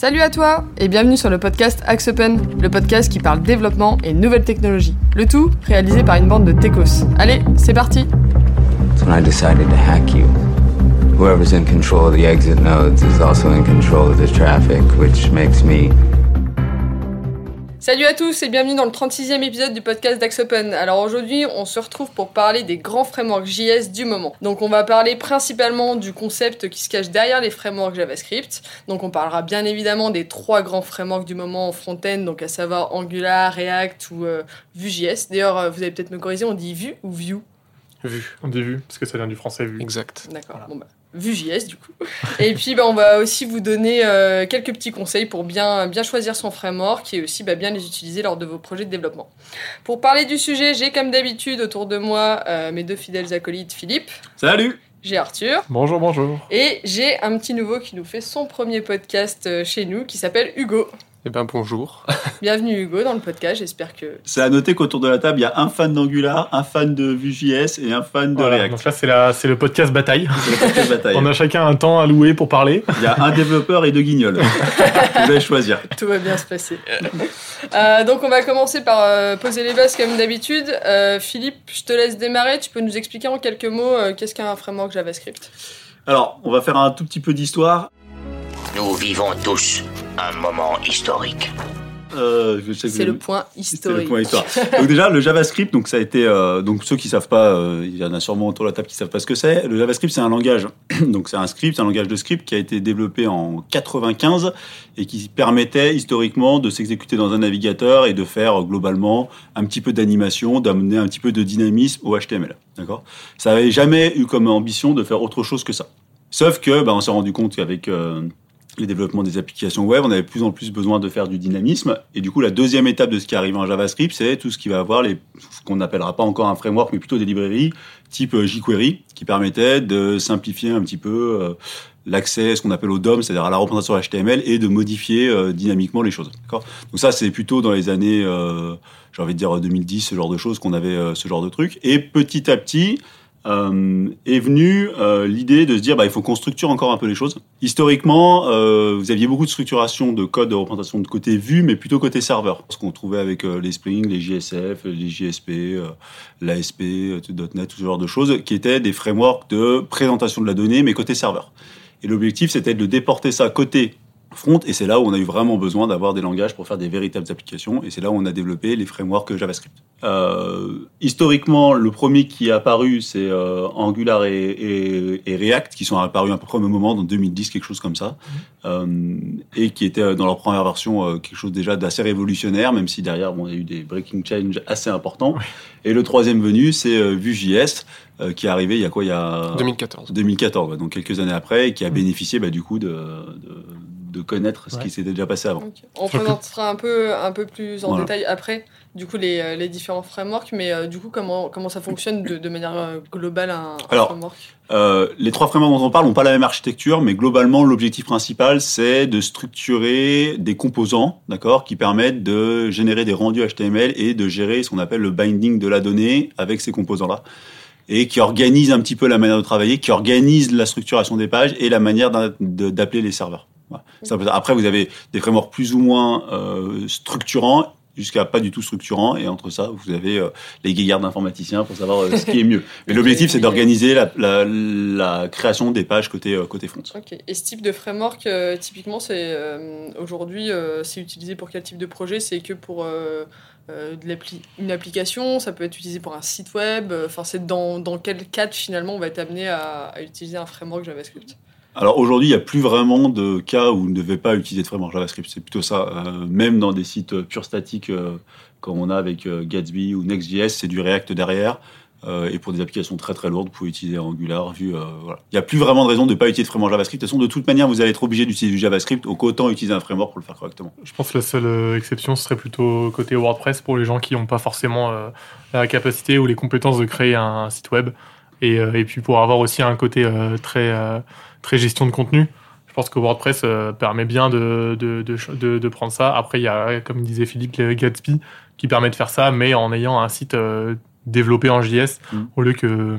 Salut à toi et bienvenue sur le podcast Axe Open, le podcast qui parle développement et nouvelles technologies. Le tout réalisé par une bande de techos. Allez, c'est parti when I decided to hack you. Whoever's in control of the exit nodes is also in control of the traffic, which makes me Salut à tous et bienvenue dans le 36e épisode du podcast d'Axe Open. Alors aujourd'hui, on se retrouve pour parler des grands frameworks JS du moment. Donc on va parler principalement du concept qui se cache derrière les frameworks JavaScript. Donc on parlera bien évidemment des trois grands frameworks du moment en front-end, donc à savoir Angular, React ou euh, Vue.js. D'ailleurs, euh, vous allez peut-être me corriger, on dit Vue ou Vue? Vu, on dit vu, parce que ça vient du français vu. Exact. D'accord. Bon bah, Vue.js du coup. et puis bah, on va aussi vous donner euh, quelques petits conseils pour bien, bien choisir son framework et aussi bah, bien les utiliser lors de vos projets de développement. Pour parler du sujet, j'ai comme d'habitude autour de moi euh, mes deux fidèles acolytes Philippe, Salut j'ai Arthur Bonjour, bonjour. et j'ai un petit nouveau qui nous fait son premier podcast euh, chez nous qui s'appelle Hugo. Eh ben bonjour. Bienvenue Hugo dans le podcast, j'espère que... C'est à noter qu'autour de la table, il y a un fan d'Angular, un fan de Vue.js et un fan de Voilà, React. donc là, c'est la- c'est le podcast bataille. C'est bataille. On a chacun un temps à louer pour parler. Il y a un développeur et deux guignols. Vous allez choisir. Tout va bien se passer. Euh, donc on va commencer par euh, poser les bases comme d'habitude. Euh, Philippe, je te laisse démarrer. Tu peux nous expliquer en quelques mots euh, qu'est-ce qu'un framework JavaScript? Alors, on va faire un tout petit peu d'histoire. Nous vivons tous un moment historique. Euh, C'est le point le historique. point histoire. Donc déjà, le JavaScript, donc ça a été, euh, donc ceux qui savent pas, euh, il y en a sûrement autour de la table qui savent pas ce que c'est. Le JavaScript, c'est un langage, donc c'est un script, un langage de script qui a été développé en 95 et qui permettait historiquement de s'exécuter dans un navigateur et de faire globalement un petit peu d'animation, d'amener un petit peu de dynamisme au HTML. D'accord? Ça avait jamais eu comme ambition de faire autre chose que ça. Sauf que, bah, on s'est rendu compte qu'avec les développements des applications web, on avait de plus en plus besoin de faire du dynamisme. Et du coup, la deuxième étape de ce qui arrive en JavaScript, c'est tout ce qui va avoir les, ce qu'on n'appellera pas encore un framework, mais plutôt des librairies type euh, jQuery, qui permettaient de simplifier un petit peu euh, l'accès, ce qu'on appelle au DOM, c'est-à-dire à la représentation HTML, et de modifier euh, dynamiquement les choses. D'accord? Donc ça, c'est plutôt dans les années, euh, j'ai envie de dire 2010, ce genre de choses, qu'on avait ce genre de truc. Et petit à petit, euh, est venue euh, l'idée de se dire bah, il faut qu'on structure encore un peu les choses. Historiquement, euh, vous aviez beaucoup de structuration de code de représentation de côté vue, mais plutôt côté serveur. Ce qu'on trouvait avec les Spring, les JSF, les JSP, l'ASP, .NET, tout ce genre de choses, qui étaient des frameworks de présentation de la donnée, mais côté serveur. Et l'objectif, c'était de déporter ça côté front, et c'est là où on a eu vraiment besoin d'avoir des langages pour faire des véritables applications, et c'est là où on a développé les frameworks JavaScript. Euh, historiquement, le premier qui est apparu, c'est euh, Angular et, et- et React, qui sont apparus à peu près au même moment, dans 2010, quelque chose comme ça, euh, et qui étaient dans leur première version quelque chose déjà d'assez révolutionnaire, même si derrière, bon, il y a eu des breaking change assez importants. Et le troisième venu, c'est Vue.js, qui est arrivé il y a quoi Il y a 2014. 2014, ouais, donc quelques années après, et qui a bénéficié bah, du coup de, de, de connaître ce Ouais. qui s'était déjà passé avant. On présentera un peu, un peu plus en Voilà. détail après, du coup, les, euh, les différents frameworks, mais euh, du coup, comment, comment ça fonctionne de, de manière euh, globale un, framework? Euh, les trois frameworks dont on parle n'ont pas la même architecture, mais globalement, l'objectif principal, c'est de structurer des composants, d'accord, qui permettent de générer des rendus HTML et de gérer ce qu'on appelle le binding de la donnée avec ces composants-là, et qui organise un petit peu la manière de travailler, qui organise la structuration des pages et la manière d'appeler les serveurs. Voilà. Ça. Après, vous avez des frameworks plus ou moins euh, structurants jusqu'à pas du tout structurants, et entre ça, vous avez euh, les guéguerres d'informaticiens pour savoir euh, ce qui est mieux. Mais l'objectif, c'est d'organiser la, la, la création des pages côté, euh, côté front. Et ce type de framework, typiquement, c'est aujourd'hui, c'est utilisé pour quel type de projet? C'est que pour de une application, ça peut être utilisé pour un site web. Enfin, c'est dans, dans quel cadre finalement on va être amené à, à utiliser un framework JavaScript? Alors aujourd'hui, il n'y a plus vraiment de cas où vous ne devez pas utiliser de framework JavaScript. C'est plutôt ça. Euh, même dans des sites euh, pure statiques, euh, comme on a avec Gatsby ou Next.js, c'est du React derrière. Et pour des applications très très lourdes, vous pouvez utiliser Angular, Vue. Il n'y a plus vraiment de raison de ne pas utiliser de framework JavaScript. De toute façon, de toute manière, vous allez être obligé d'utiliser du JavaScript. Donc autant utiliser un framework pour le faire correctement. Je pense que la seule exception serait plutôt côté WordPress pour les gens qui n'ont pas forcément la capacité ou les compétences de créer un site web. Et, et puis pour avoir aussi un côté très, très gestion de contenu. Je pense que WordPress euh, permet bien de, de, de, de- de prendre ça. Après, il y a, comme disait Philippe, Gatsby qui permet de faire ça, mais en ayant un site euh, développé en JS Mm. au lieu que euh,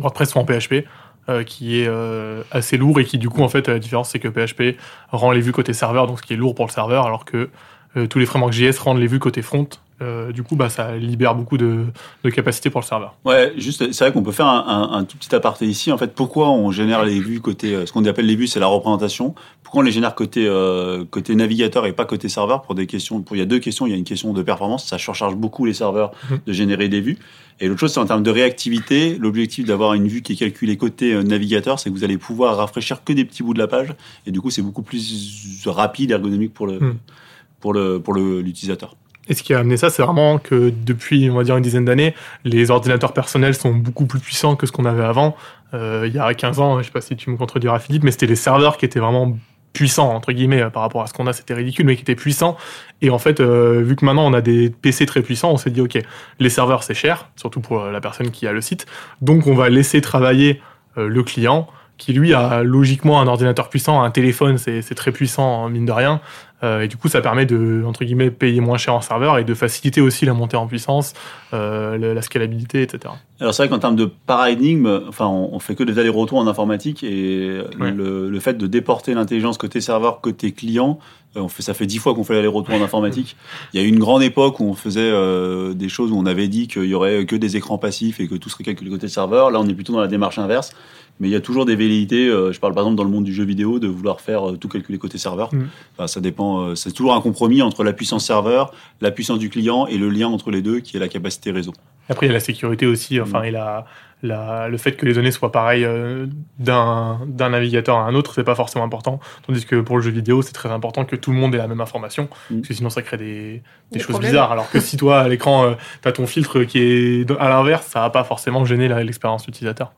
WordPress soit en PHP. euh, qui est euh, assez lourd et qui du coup en fait la différence c'est que PHP rend les vues côté serveur donc ce qui est lourd pour le serveur alors que euh, tous les frameworks JS rendent les vues côté front Euh, du coup bah ça libère beaucoup de, de capacité pour le serveur Ouais, juste, c'est vrai qu'on peut faire un, un- un tout petit aparté ici. En fait, pourquoi on génère les vues côté, euh, ce qu'on appelle les vues, c'est la représentation. Pourquoi on les génère côté euh, côté navigateur et pas côté serveur pour des questions. Pour il y a deux questions. Il y a une question de performance, ça surcharge beaucoup les serveurs Mhm. de générer des vues. Et l'autre chose, c'est en termes de réactivité. L'objectif d'avoir une vue qui est calculée côté navigateur, c'est que vous allez pouvoir rafraîchir que des petits bouts de la page, et du coup, c'est beaucoup plus rapide, ergonomique pour le Mhm. pour le pour le- l'utilisateur. Et ce qui a amené ça, c'est vraiment que depuis, on va dire, une dizaine d'années, les ordinateurs personnels sont beaucoup plus puissants que ce qu'on avait avant. Euh, il y a 15 ans, je sais pas si tu me contrediras Philippe, mais c'était les serveurs qui étaient vraiment puissants, entre guillemets, euh, par rapport à ce qu'on a, c'était ridicule, mais qui étaient puissants. Et en fait, euh, vu que maintenant on a des PC très puissants, on s'est dit, OK, les serveurs c'est cher, surtout pour euh, la personne qui a le site, donc on va laisser travailler euh, le client, qui lui a logiquement un ordinateur puissant, un téléphone, c'est très puissant, mine de rien. Euh, et du coup, ça permet de, entre guillemets, payer moins cher en serveur et de faciliter aussi la montée en puissance, euh, la scalabilité, etc. Alors c'est vrai qu'en termes de paradigme, enfin on, fait que des allers-retours en informatique et le, le fait de déporter l'intelligence côté serveur, côté client, on fait, ça fait dix fois qu'on fait l'aller-retour en informatique. Il y a eu une grande époque où on faisait euh, des choses où on avait dit qu'il y aurait que des écrans passifs et que tout serait calculé côté serveur. Là on est plutôt dans la démarche inverse. Mais il y a toujours des velléités, euh, je parle par exemple dans le monde du jeu vidéo, de vouloir faire euh, tout calculer côté serveur. Mm. Enfin, ça dépend, euh, c'est toujours un compromis entre la puissance serveur, la puissance du client et le lien entre les deux qui est la capacité réseau. Après, il y a la sécurité aussi, enfin, Mm. et la, la- le fait que les données soient pareilles euh, d'un navigateur à un autre, c'est pas forcément important. Tandis que pour le jeu vidéo, c'est très important que tout le monde ait la même information, Mm. parce que sinon ça crée des, des Des choses problèmes. bizarres. Alors que si toi, à l'écran, tu as ton filtre qui est à l'inverse, ça va pas forcément gêner l'expérience utilisateur.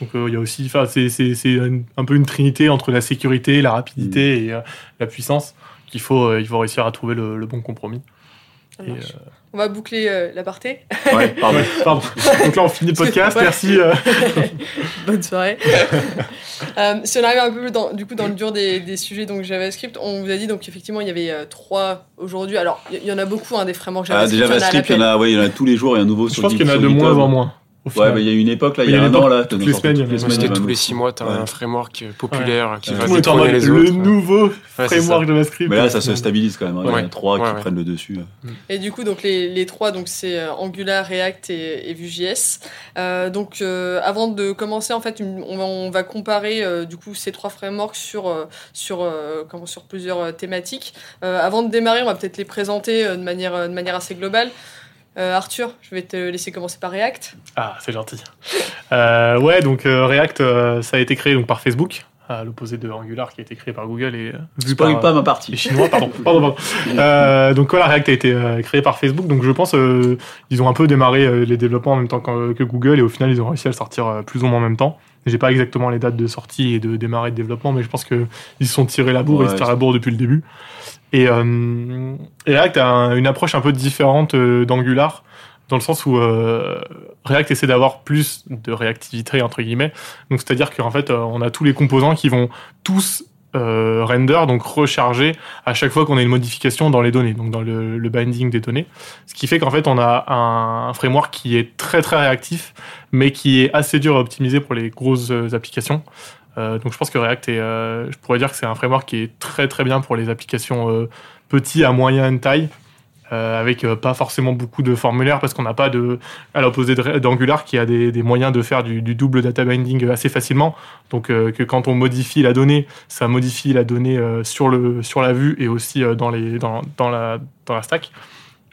Donc euh, il y a aussi, enfin, c'est un, peu une trinité entre la sécurité, la rapidité et euh, la puissance qu'il faut, euh, il faut réussir à trouver le, le bon compromis. Ça Et, marche. On va boucler euh, l'aparté. Ouais, pardon. Ouais, pardon. Donc là, on finit le podcast. Ouais. Merci. euh. Bonne soirée. Euh, si on arrive un peu dans, du coup dans le dur des, des sujets donc JavaScript, on vous a dit donc effectivement il y avait euh, trois aujourd'hui. Alors il y, en a beaucoup hein, des frameworks Ah, JavaScript. des il y en a JavaScript, il y en a, ouais, il y en a tous les jours, il y a un nouveau Je sur pense qu'il y en a de moins en moins. Au Ouais, bah, il y a une époque, là, il Il y y a a un une an, là, toutes les semaines. C'était il y en a tous les nouveau. six mois, t'as Ouais. un framework euh, populaire qui Ouais. va le mode les le autres. nouveau Ouais, c'est framework JavaScript. Mais là, ça se stabilise quand même. hein. Il y en a Ouais. trois qui prennent le dessus. Et du coup, donc les, les trois, donc c'est euh, Angular, React et, et Vue.js. Euh, donc, euh, avant de commencer, en fait, une- on va, on va comparer euh, du coup ces trois frameworks sur euh, sur euh, comment sur plusieurs euh, thématiques. Euh, avant de démarrer, on va peut-être les présenter euh, de manière euh, de manière assez globale. Euh, Arthur, je vais te laisser commencer par React. Ah, c'est gentil. Euh, ouais, donc euh, React, euh, ça a été créé donc par Facebook, à l'opposé de Angular qui a été créé par Google et euh, vu Spoil par, pas ma les partie. Chinois, pardon. pardon, pardon. Euh, donc voilà, React a été euh, créé par Facebook, donc je pense euh, ils ont un peu démarré euh, les développements en même temps que, que Google et au final ils ont réussi à le sortir euh, plus ou moins en même temps. J'ai pas exactement les dates de sortie et de démarrer de développement, mais je pense que ils se sont tirés la bourre, Ouais, ils se tirent la bourre depuis le début. Et, euh, React a un- une approche un peu différente euh, d'Angular, dans le sens où euh, React essaie d'avoir plus de réactivité entre guillemets. Donc c'est-à-dire qu'en fait euh, on a tous les composants qui vont tous euh, render, donc recharger à chaque fois qu'on a une modification dans les données, donc dans le, binding des données. Ce qui fait qu'en fait on a un, un framework qui est très très réactif, mais qui est assez dur à optimiser pour les grosses euh, applications. Euh, donc je pense que React est, euh, je pourrais dire que c'est un framework qui est très très bien pour les applications euh, petites à moyenne taille, avec pas forcément beaucoup de formulaires parce qu'on n'a pas de, à l'opposé d'Angular qui a des, moyens de faire du, du double data binding assez facilement. Donc que quand on modifie la donnée, ça modifie la donnée sur le sur la vue et aussi dans les dans, dans la dans la stack.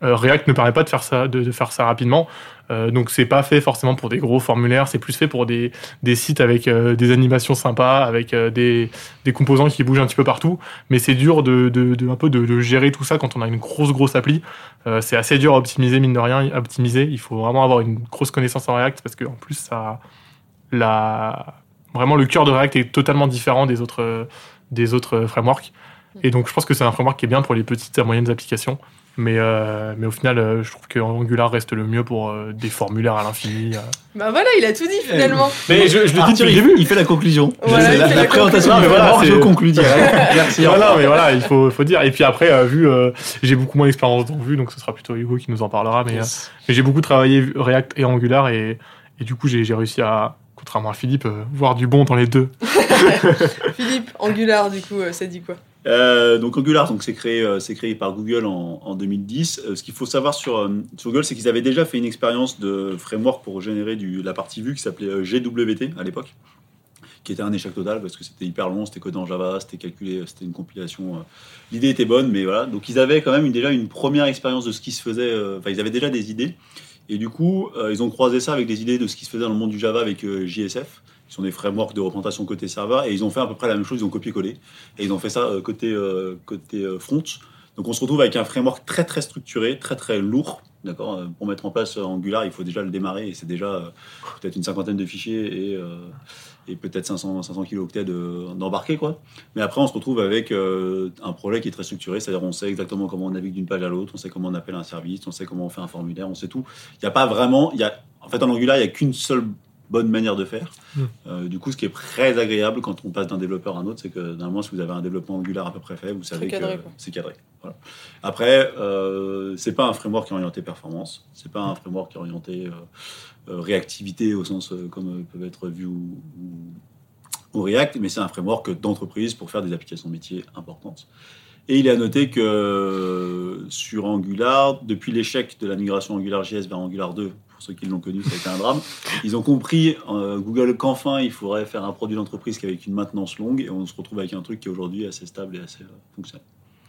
Euh, React ne permet pas de faire ça de, faire ça rapidement. Euh, donc c'est pas fait forcément pour des gros formulaires, c'est plus fait pour des, sites avec euh, des animations sympas, avec des, composants qui bougent un petit peu partout. Mais c'est dur de, gérer tout ça quand on a une grosse grosse appli. C'est assez dur à optimiser mine de rien, à optimiser. Il faut vraiment avoir une grosse connaissance en React parce qu'en plus ça vraiment le cœur de React est totalement différent des autres des autres frameworks. Et donc je pense que c'est un framework qui est bien pour les petites et moyennes applications. Mais, euh, mais au final, euh, je trouve que Angular reste le mieux pour euh, des formulaires à l'infini. euh. Bah voilà, il a tout dit finalement. Mais je, je le dis Arthur, depuis le il, début. il fait la conclusion. Voilà, la, fait la la présentation, conclusion. mais Voilà, voilà, je c'est- conclus direct. Merci. Non, non, mais voilà, il faut, faut dire. Et puis après, euh, vu, euh, j'ai beaucoup moins d'expérience dans Vue, donc ce sera plutôt Hugo qui nous en parlera. Mais, euh, Yes. mais j'ai beaucoup travaillé React et Angular, et, et du coup, j'ai j'ai réussi à contrairement à Philippe, euh, voir du bon dans les deux. Philippe, Angular, du coup, euh, ça dit quoi? Euh, donc Angular, donc c'est créé, euh, créé par Google en, en 2010. Euh, ce qu'il faut savoir sur, Google, c'est qu'ils avaient déjà fait une expérience de framework pour générer du, la partie vue qui s'appelait GWT à l'époque, qui était un échec total parce que c'était hyper long, c'était codé en Java, c'était calculé, c'était une compilation. L'idée était bonne, mais voilà. Donc ils avaient quand même déjà une première expérience de ce qui se faisait. Enfin, ils avaient déjà des idées. Et du coup, ils ont croisé ça avec des idées de ce qui se faisait dans le monde du Java avec JSF, qui sont des frameworks de représentation côté serveur, et ils ont fait à peu près la même chose, ils ont copié-collé, et ils ont fait ça euh, côté, euh, côté euh, front. Donc on se retrouve avec un framework très très structuré, très très lourd. D'accord Pour mettre en place Angular, il faut déjà le démarrer, et c'est déjà peut-être une cinquantaine de fichiers et, et peut-être 500, 500 kilooctets de- d'embarquer. quoi. Mais après, on se retrouve avec un projet qui est très structuré, c'est-à-dire on sait exactement comment on navigue d'une page à l'autre, on sait comment on appelle un service, on sait comment on fait un formulaire, on sait tout. Il n'y a pas vraiment. Y a, en fait, en Angular, il n'y a qu'une seule bonne manière de faire. Mm. Euh, du coup, ce qui est très agréable quand on passe d'un développeur à un autre, c'est que normalement, si vous avez un développement Angular à peu près fait, vous savez cadré, que c'est cadré. Voilà. Après, euh, c'est pas un framework qui est orienté performance, c'est pas un framework qui est orienté euh, euh, réactivité au sens euh, comme euh, peuvent être Vue ou, ou- ou React, mais c'est un framework d'entreprise pour faire des applications métiers importantes. Et il est à noter que euh, sur Angular, depuis l'échec de la migration AngularJS vers Angular 2, pour ceux qui l'ont connu, ça a été un drame, ils ont compris, euh, Google, qu'enfin il faudrait faire un produit d'entreprise qui avec une maintenance longue, et on se retrouve avec un truc qui est aujourd'hui assez stable et assez euh, fonctionnel.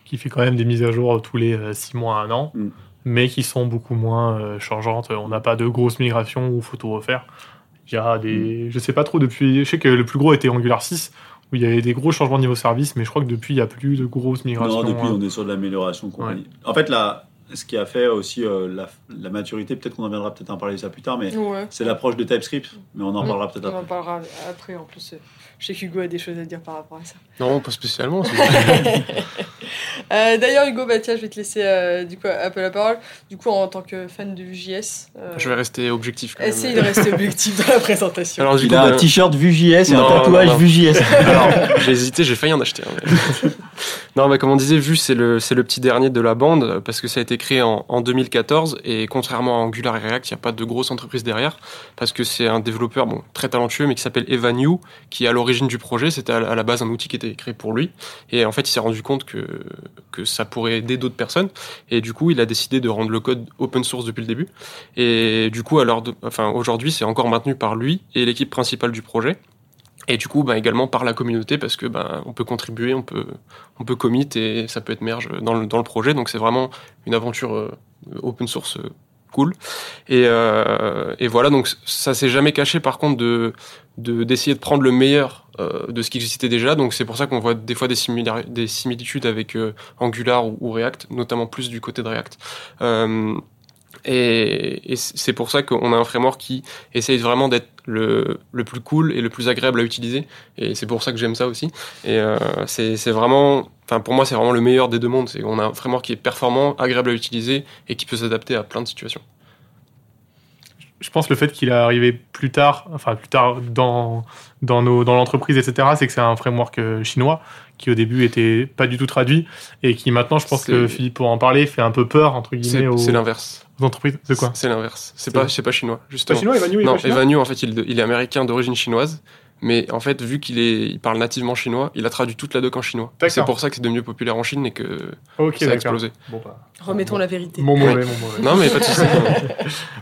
qui fait quand même des mises à jour tous les 6 mois à un an, Mm. mais qui sont beaucoup moins euh, changeantes. On n'a pas de grosses migrations où il faut tout refaire. Il y a des. Je sais pas trop depuis. Je sais que le plus gros était Angular 6, où il y avait des gros changements niveau service, mais je crois que depuis, il n'y a plus de grosses migrations. Non, depuis, hein. on est sur de l'amélioration. compagnie. En fait, là, ce qui a fait aussi euh, la, la maturité, peut-être qu'on en viendra peut-être en parler de ça plus tard, mais Ouais. c'est l'approche de TypeScript, mais on en Mm. parlera peut-être On en après. parlera après, en plus. Je sais qu'Hugo a des choses à dire par rapport à ça. Non, pas spécialement. Euh, D'ailleurs, Hugo, bah, tiens, je vais te laisser euh, du coup, un peu la parole. Du coup, en tant que fan de Vue.js, euh, Je vais rester objectif. Quand même. essaye de rester objectif dans la présentation. Alors, du Il coup, a un ben, t-shirt Vue.js et un tatouage non, non. Vue.js. Alors, j'ai hésité, j'ai failli en acheter. non, mais comme on disait, Vue, c'est le, c'est le petit dernier de la bande, parce que ça a été créé en, en 2014, et contrairement à Angular et React, il n'y a pas de grosse entreprise derrière, parce que c'est un développeur bon, très talentueux, mais qui s'appelle Evan Yu, qui à l'origine du projet, c'était à, la- base un outil qui était créé pour lui, et en fait, il s'est rendu compte que, ça pourrait aider d'autres personnes, et du coup, il a décidé de rendre le code open source depuis le début, et du coup, alors, enfin, aujourd'hui, c'est encore maintenu par lui et l'équipe principale du projet. Et du coup, bah, également par la communauté, parce que bah, on peut contribuer, on peut, on peut commit et ça peut être merge dans le, dans le projet. Donc c'est vraiment une aventure euh, open source euh, cool. Et, euh, et voilà, donc ça s'est jamais caché par contre de de- d'essayer de, prendre le meilleur euh, de ce qui existait déjà. Donc c'est pour ça qu'on voit des fois des, similitudes avec euh, Angular ou React, notamment plus du côté de React. Et, c'est pour ça qu'on a un framework qui essaye vraiment d'être le, le plus cool et le plus agréable à utiliser. Et c'est pour ça que j'aime ça aussi. Et euh, c'est vraiment, enfin pour moi, c'est vraiment le meilleur des deux mondes. C'est qu'on a un framework qui est performant, agréable à utiliser et qui peut s'adapter à plein de situations. Je pense le fait qu'il est arrivé plus tard, enfin plus tard dans, dans, dans l'entreprise, etc., c'est que c'est un framework euh, chinois qui au début était pas du tout traduit et qui maintenant, je pense que Philippe pour en parler, fait un peu peur, entre guillemets, C'est aux, c'est l'inverse. aux entreprises. De quoi? C'est l'inverse. C'est pas, c'est pas chinois, Pas justement. chinois, Evan Yu, il est Non, pas chinois? Evan Yu, en fait, il, il est américain d'origine chinoise. Mais en fait, vu qu'il est, il parle nativement chinois, il a traduit toute la doc en chinois. C'est pour ça que c'est devenu populaire en Chine et que ça a explosé. Bon, bah, Remettons la vérité. Mon mauvais, mon mauvais. Non, mais pas de souci.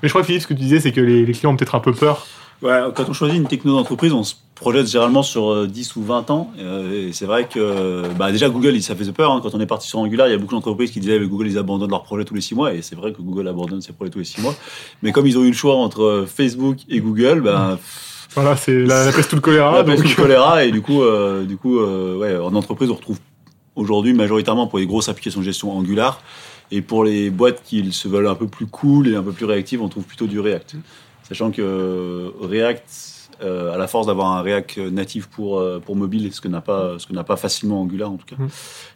Mais je crois, Philippe, ce que tu disais, c'est que les, les clients ont peut-être un peu peur. Ouais, quand on choisit une techno d'entreprise, on se projette généralement sur euh, 10 ou 20 ans. Euh, et c'est vrai que bah, déjà Google, ça faisait peur. hein. Quand on est parti sur Angular, il y a beaucoup d'entreprises qui disaient que Google, ils abandonnent leurs projets tous les 6 mois. Et c'est vrai que Google abandonne ses projets tous les 6 mois. Mais comme ils ont eu le choix entre euh, Facebook et Google, ben, Voilà, c'est la, la peste ou le choléra. la peste donc- ou le choléra. Et du coup, euh, du coup euh, ouais, en entreprise, on retrouve aujourd'hui majoritairement pour les grosses applications de gestion Angular. Et pour les boîtes qui se veulent un peu plus cool et un peu plus réactives, on trouve plutôt du React. Sachant que euh, React, euh, à la force d'avoir un React natif pour, euh, pour mobile, ce que n'a pas, ce que n'a pas facilement Angular en tout cas. Mhm.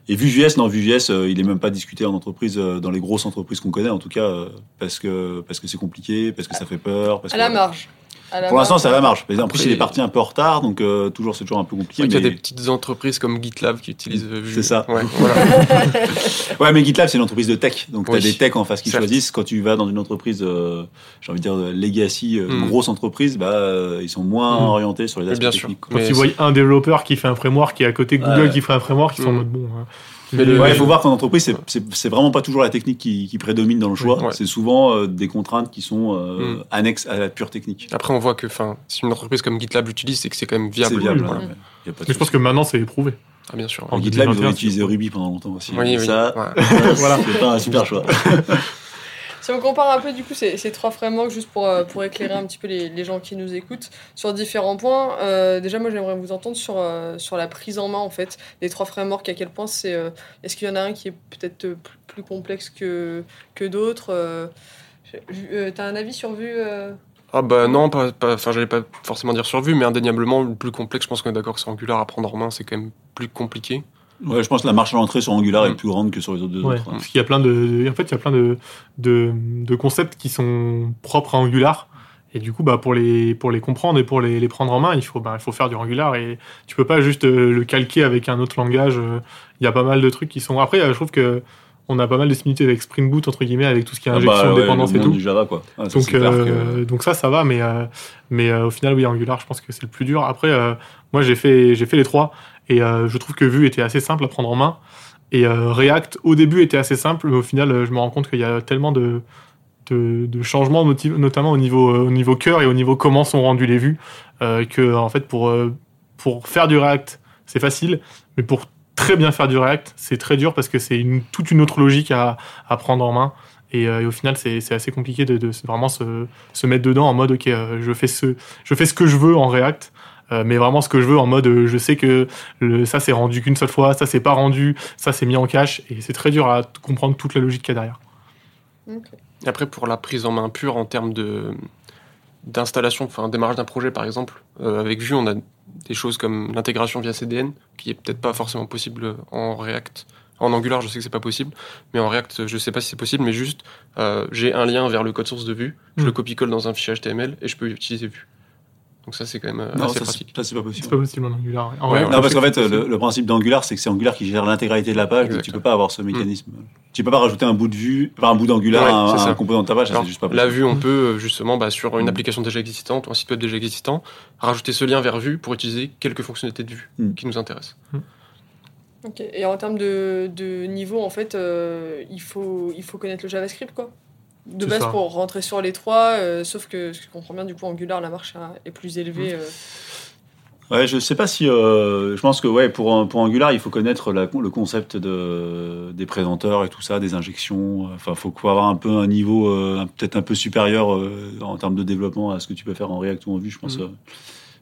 Et Vue.js, non, Vue.js, il est même pas discuté en entreprise, dans les grosses entreprises qu'on connaît en tout cas, parce que parce que c'est compliqué, parce que ça fait peur. Parce À que, la marge. Pour l'instant, ça va marche. Mais en plus, Après, il est parti un peu en retard, donc euh, toujours, c'est toujours un peu compliqué. Il y a des petites entreprises comme GitLab qui utilisent Vue. C'est ça. Ouais, voilà. Ouais, mais GitLab, c'est une entreprise de tech. Donc, tu Oui. as des techs en face qui Certes. choisissent. Quand tu vas dans une entreprise, euh, j'ai envie de dire, euh, legacy, euh, une Mm. grosse entreprise, bah, euh, ils sont moins Mm. orientés sur les aspects bien sûr. techniques. quoi. Quand Mais ils voient c'est- un développeur qui fait un framework et à côté Google Ouais. qui fait un framework, ils sont en Mm. mode bon. hein. Mais le- Ouais, il faut voir qu'en entreprise, c'est- c'est c'est vraiment pas toujours la technique qui, qui prédomine dans le choix. Ouais. C'est souvent euh, des contraintes qui sont euh, Mm. annexes à la pure technique. Après, on voit que si une entreprise comme GitLab l'utilise, c'est que c'est quand même C'est viable. viable. oui, Voilà. ouais. Y a pas de Mais je pense que maintenant c'est éprouvé. Ah, bien sûr. En GitLab, ils ont 2021, utilisé c'est- Ruby pendant longtemps aussi. Oui, oui. Ça, Ouais. Voilà. c'est pas un super choix. Si on compare un peu du coup ces, ces trois frameworks juste pour, euh, pour éclairer un petit peu les, les gens qui nous écoutent sur différents points, euh, déjà moi j'aimerais vous entendre sur, euh, sur la prise en main en fait des trois frameworks, à quel point c'est... Est-ce qu'il y en a un qui est peut-être plus, complexe que, que d'autres T'as un avis sur Vue Ah bah non, pas, pas- enfin j'allais pas forcément dire sur vue, mais indéniablement le plus complexe, je pense qu'on est d'accord que c'est Angular à prendre en main, c'est quand même plus compliqué. Ouais, je pense que la marche à l'entrée sur Angular est plus grande que sur les autres deux Ouais, autres. hein. parce qu'il y a plein de, en fait, il y a plein de, de, de concepts qui sont propres à Angular. Et du coup, bah, pour les, pour les comprendre et pour les, les prendre en main, il faut, bah, il faut faire du Angular et tu peux pas juste euh, le calquer avec un autre langage. euh, Il y a pas mal de trucs qui sont. Après, euh, je trouve que on a pas mal de similitudes avec Spring Boot entre guillemets, avec tout ce qui est Ah injection, bah, ouais, dépendance et tout. du Java, quoi. Ça, Donc, que- euh, donc ça, ça va, mais, euh, mais euh, au final, oui, Angular, je pense que c'est le plus dur. Après, euh, moi, j'ai fait, j'ai fait les trois, et euh, je trouve que Vue était assez simple à prendre en main, et euh, React, au début, était assez simple, mais au final, euh, je me rends compte qu'il y a tellement de, de, de changements, notamment au niveau, au niveau cœur et au niveau comment sont rendues les vues, euh, que, en fait, pour, pour faire du React, c'est facile, mais pour très bien faire du React, c'est très dur parce que c'est une, toute une autre logique à, à prendre en main. Et, et au final, c'est assez compliqué de, de vraiment se, se mettre dedans en mode, ok, je, fais ce, je fais ce que je veux en React, euh, mais vraiment ce que je veux en mode, euh, je sais que le, ça c'est rendu qu'une seule fois, ça c'est pas rendu, ça c'est mis en cache, et c'est très dur à comprendre toute la logique qu'il y a derrière. Ok. Et après, pour la prise en main pure en termes de d'installation, enfin démarrage d'un projet par exemple, euh, avec Vue, on a des choses comme l'intégration via CDN, qui est peut-être pas forcément possible en React. En Angular, je sais que c'est pas possible, mais en React, je sais pas si c'est possible, mais juste, euh, j'ai un lien vers le code source de Vue, je Mm. le copie-colle dans un fichier HTML et je peux utiliser Vue. Donc ça, c'est quand même euh, Non, assez ça, c'est- pratique. ça, c'est pas C'est possible. pas possible en Angular. En Ouais, React, Non, parce c'est qu'en fait, possible. le, le principe d'Angular, c'est que c'est Angular qui gère l'intégralité de la page, donc tu peux pas avoir ce mécanisme. Tu peux pas rajouter un bout de vue, enfin, un bout d'Angular Ouais, à un, c'est à ça. un composant de ta page, ça Alors, c'est juste pas la possible. vue, on peut euh, justement bah, sur une Mm. application déjà existante ou un site web déjà existant rajouter ce lien vers Vue pour utiliser quelques fonctionnalités de Vue Mm. qui nous intéressent. Ok. Et en termes de, de niveau, en fait, euh, il, faut, il faut connaître le JavaScript, quoi? De base, ça. pour rentrer sur les trois, euh, sauf que ce que je comprends bien, du coup, Angular, la marche est plus élevée. euh. Ouais, je sais pas si. euh, je pense que ouais, pour, pour Angular, il faut connaître la- le concept de, des présenteurs et tout ça, des injections. Enfin, faut faut avoir un peu un niveau euh, peut-être un peu supérieur euh, en termes de développement à ce que tu peux faire en React ou en Vue, je pense. Euh.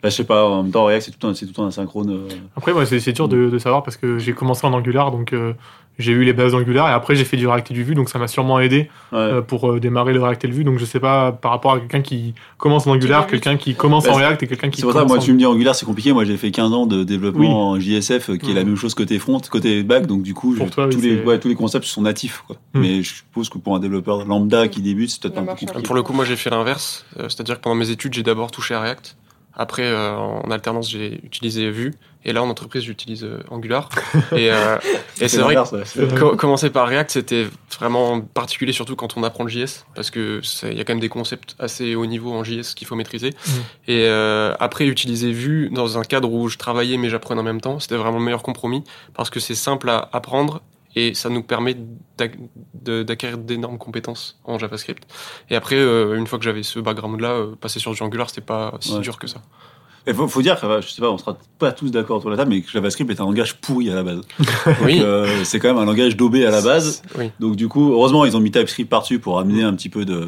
Bah, je sais pas, en même temps, React, c'est tout, un- c'est tout un asynchrone. euh. Après, moi, c'est c'est dur de, de savoir parce que j'ai commencé en Angular, donc euh, j'ai eu les bases d'Angular et après j'ai fait du React et du Vue, donc ça m'a sûrement aidé Ouais. euh, pour euh, démarrer le React et le Vue. Donc je sais pas par rapport à quelqu'un qui commence en Angular, quelqu'un qui commence Bah, en React et quelqu'un qui C'est pour ça, moi, en- tu me dis Angular, c'est compliqué. Moi, j'ai fait 15 ans de développement en JSF, euh, qui est la même chose côté front, côté back. Donc, du coup, Pour je- toi, oui, tous, les, c'est- ouais, tous les concepts sont natifs. Quoi. Mhm. Mais je suppose que pour un développeur lambda qui débute, c'est peut-être un peu compliqué. Pour le coup, moi j'ai fait l'inverse, euh, c'est-à-dire que pendant mes études, j'ai d'abord touché à React. Après, euh, en alternance, j'ai utilisé Vue. Et là, en entreprise, j'utilise euh, Angular. et euh, et c'est vrai que Co- commencer par React, c'était vraiment particulier, surtout quand on apprend le JS, parce que c'est- il y a quand même des concepts assez haut niveau en JS qu'il faut maîtriser. Et euh, après, utiliser Vue dans un cadre où je travaillais mais j'apprenais en même temps, c'était vraiment le meilleur compromis, parce que c'est simple à apprendre et ça nous permet d'acquérir d'énormes compétences en JavaScript. Et après, euh, une fois que j'avais ce background-là, euh, passer sur du Angular, c'était pas si Ouais. dur que ça. Il faut, faut dire, que, je sais pas, on sera pas tous d'accord autour de la table, mais que JavaScript est un langage pourri à la base. Oui. Euh, c'est quand même un langage daubé à la base. Oui. Donc du coup, heureusement, ils ont mis TypeScript par-dessus pour amener un petit peu de, de,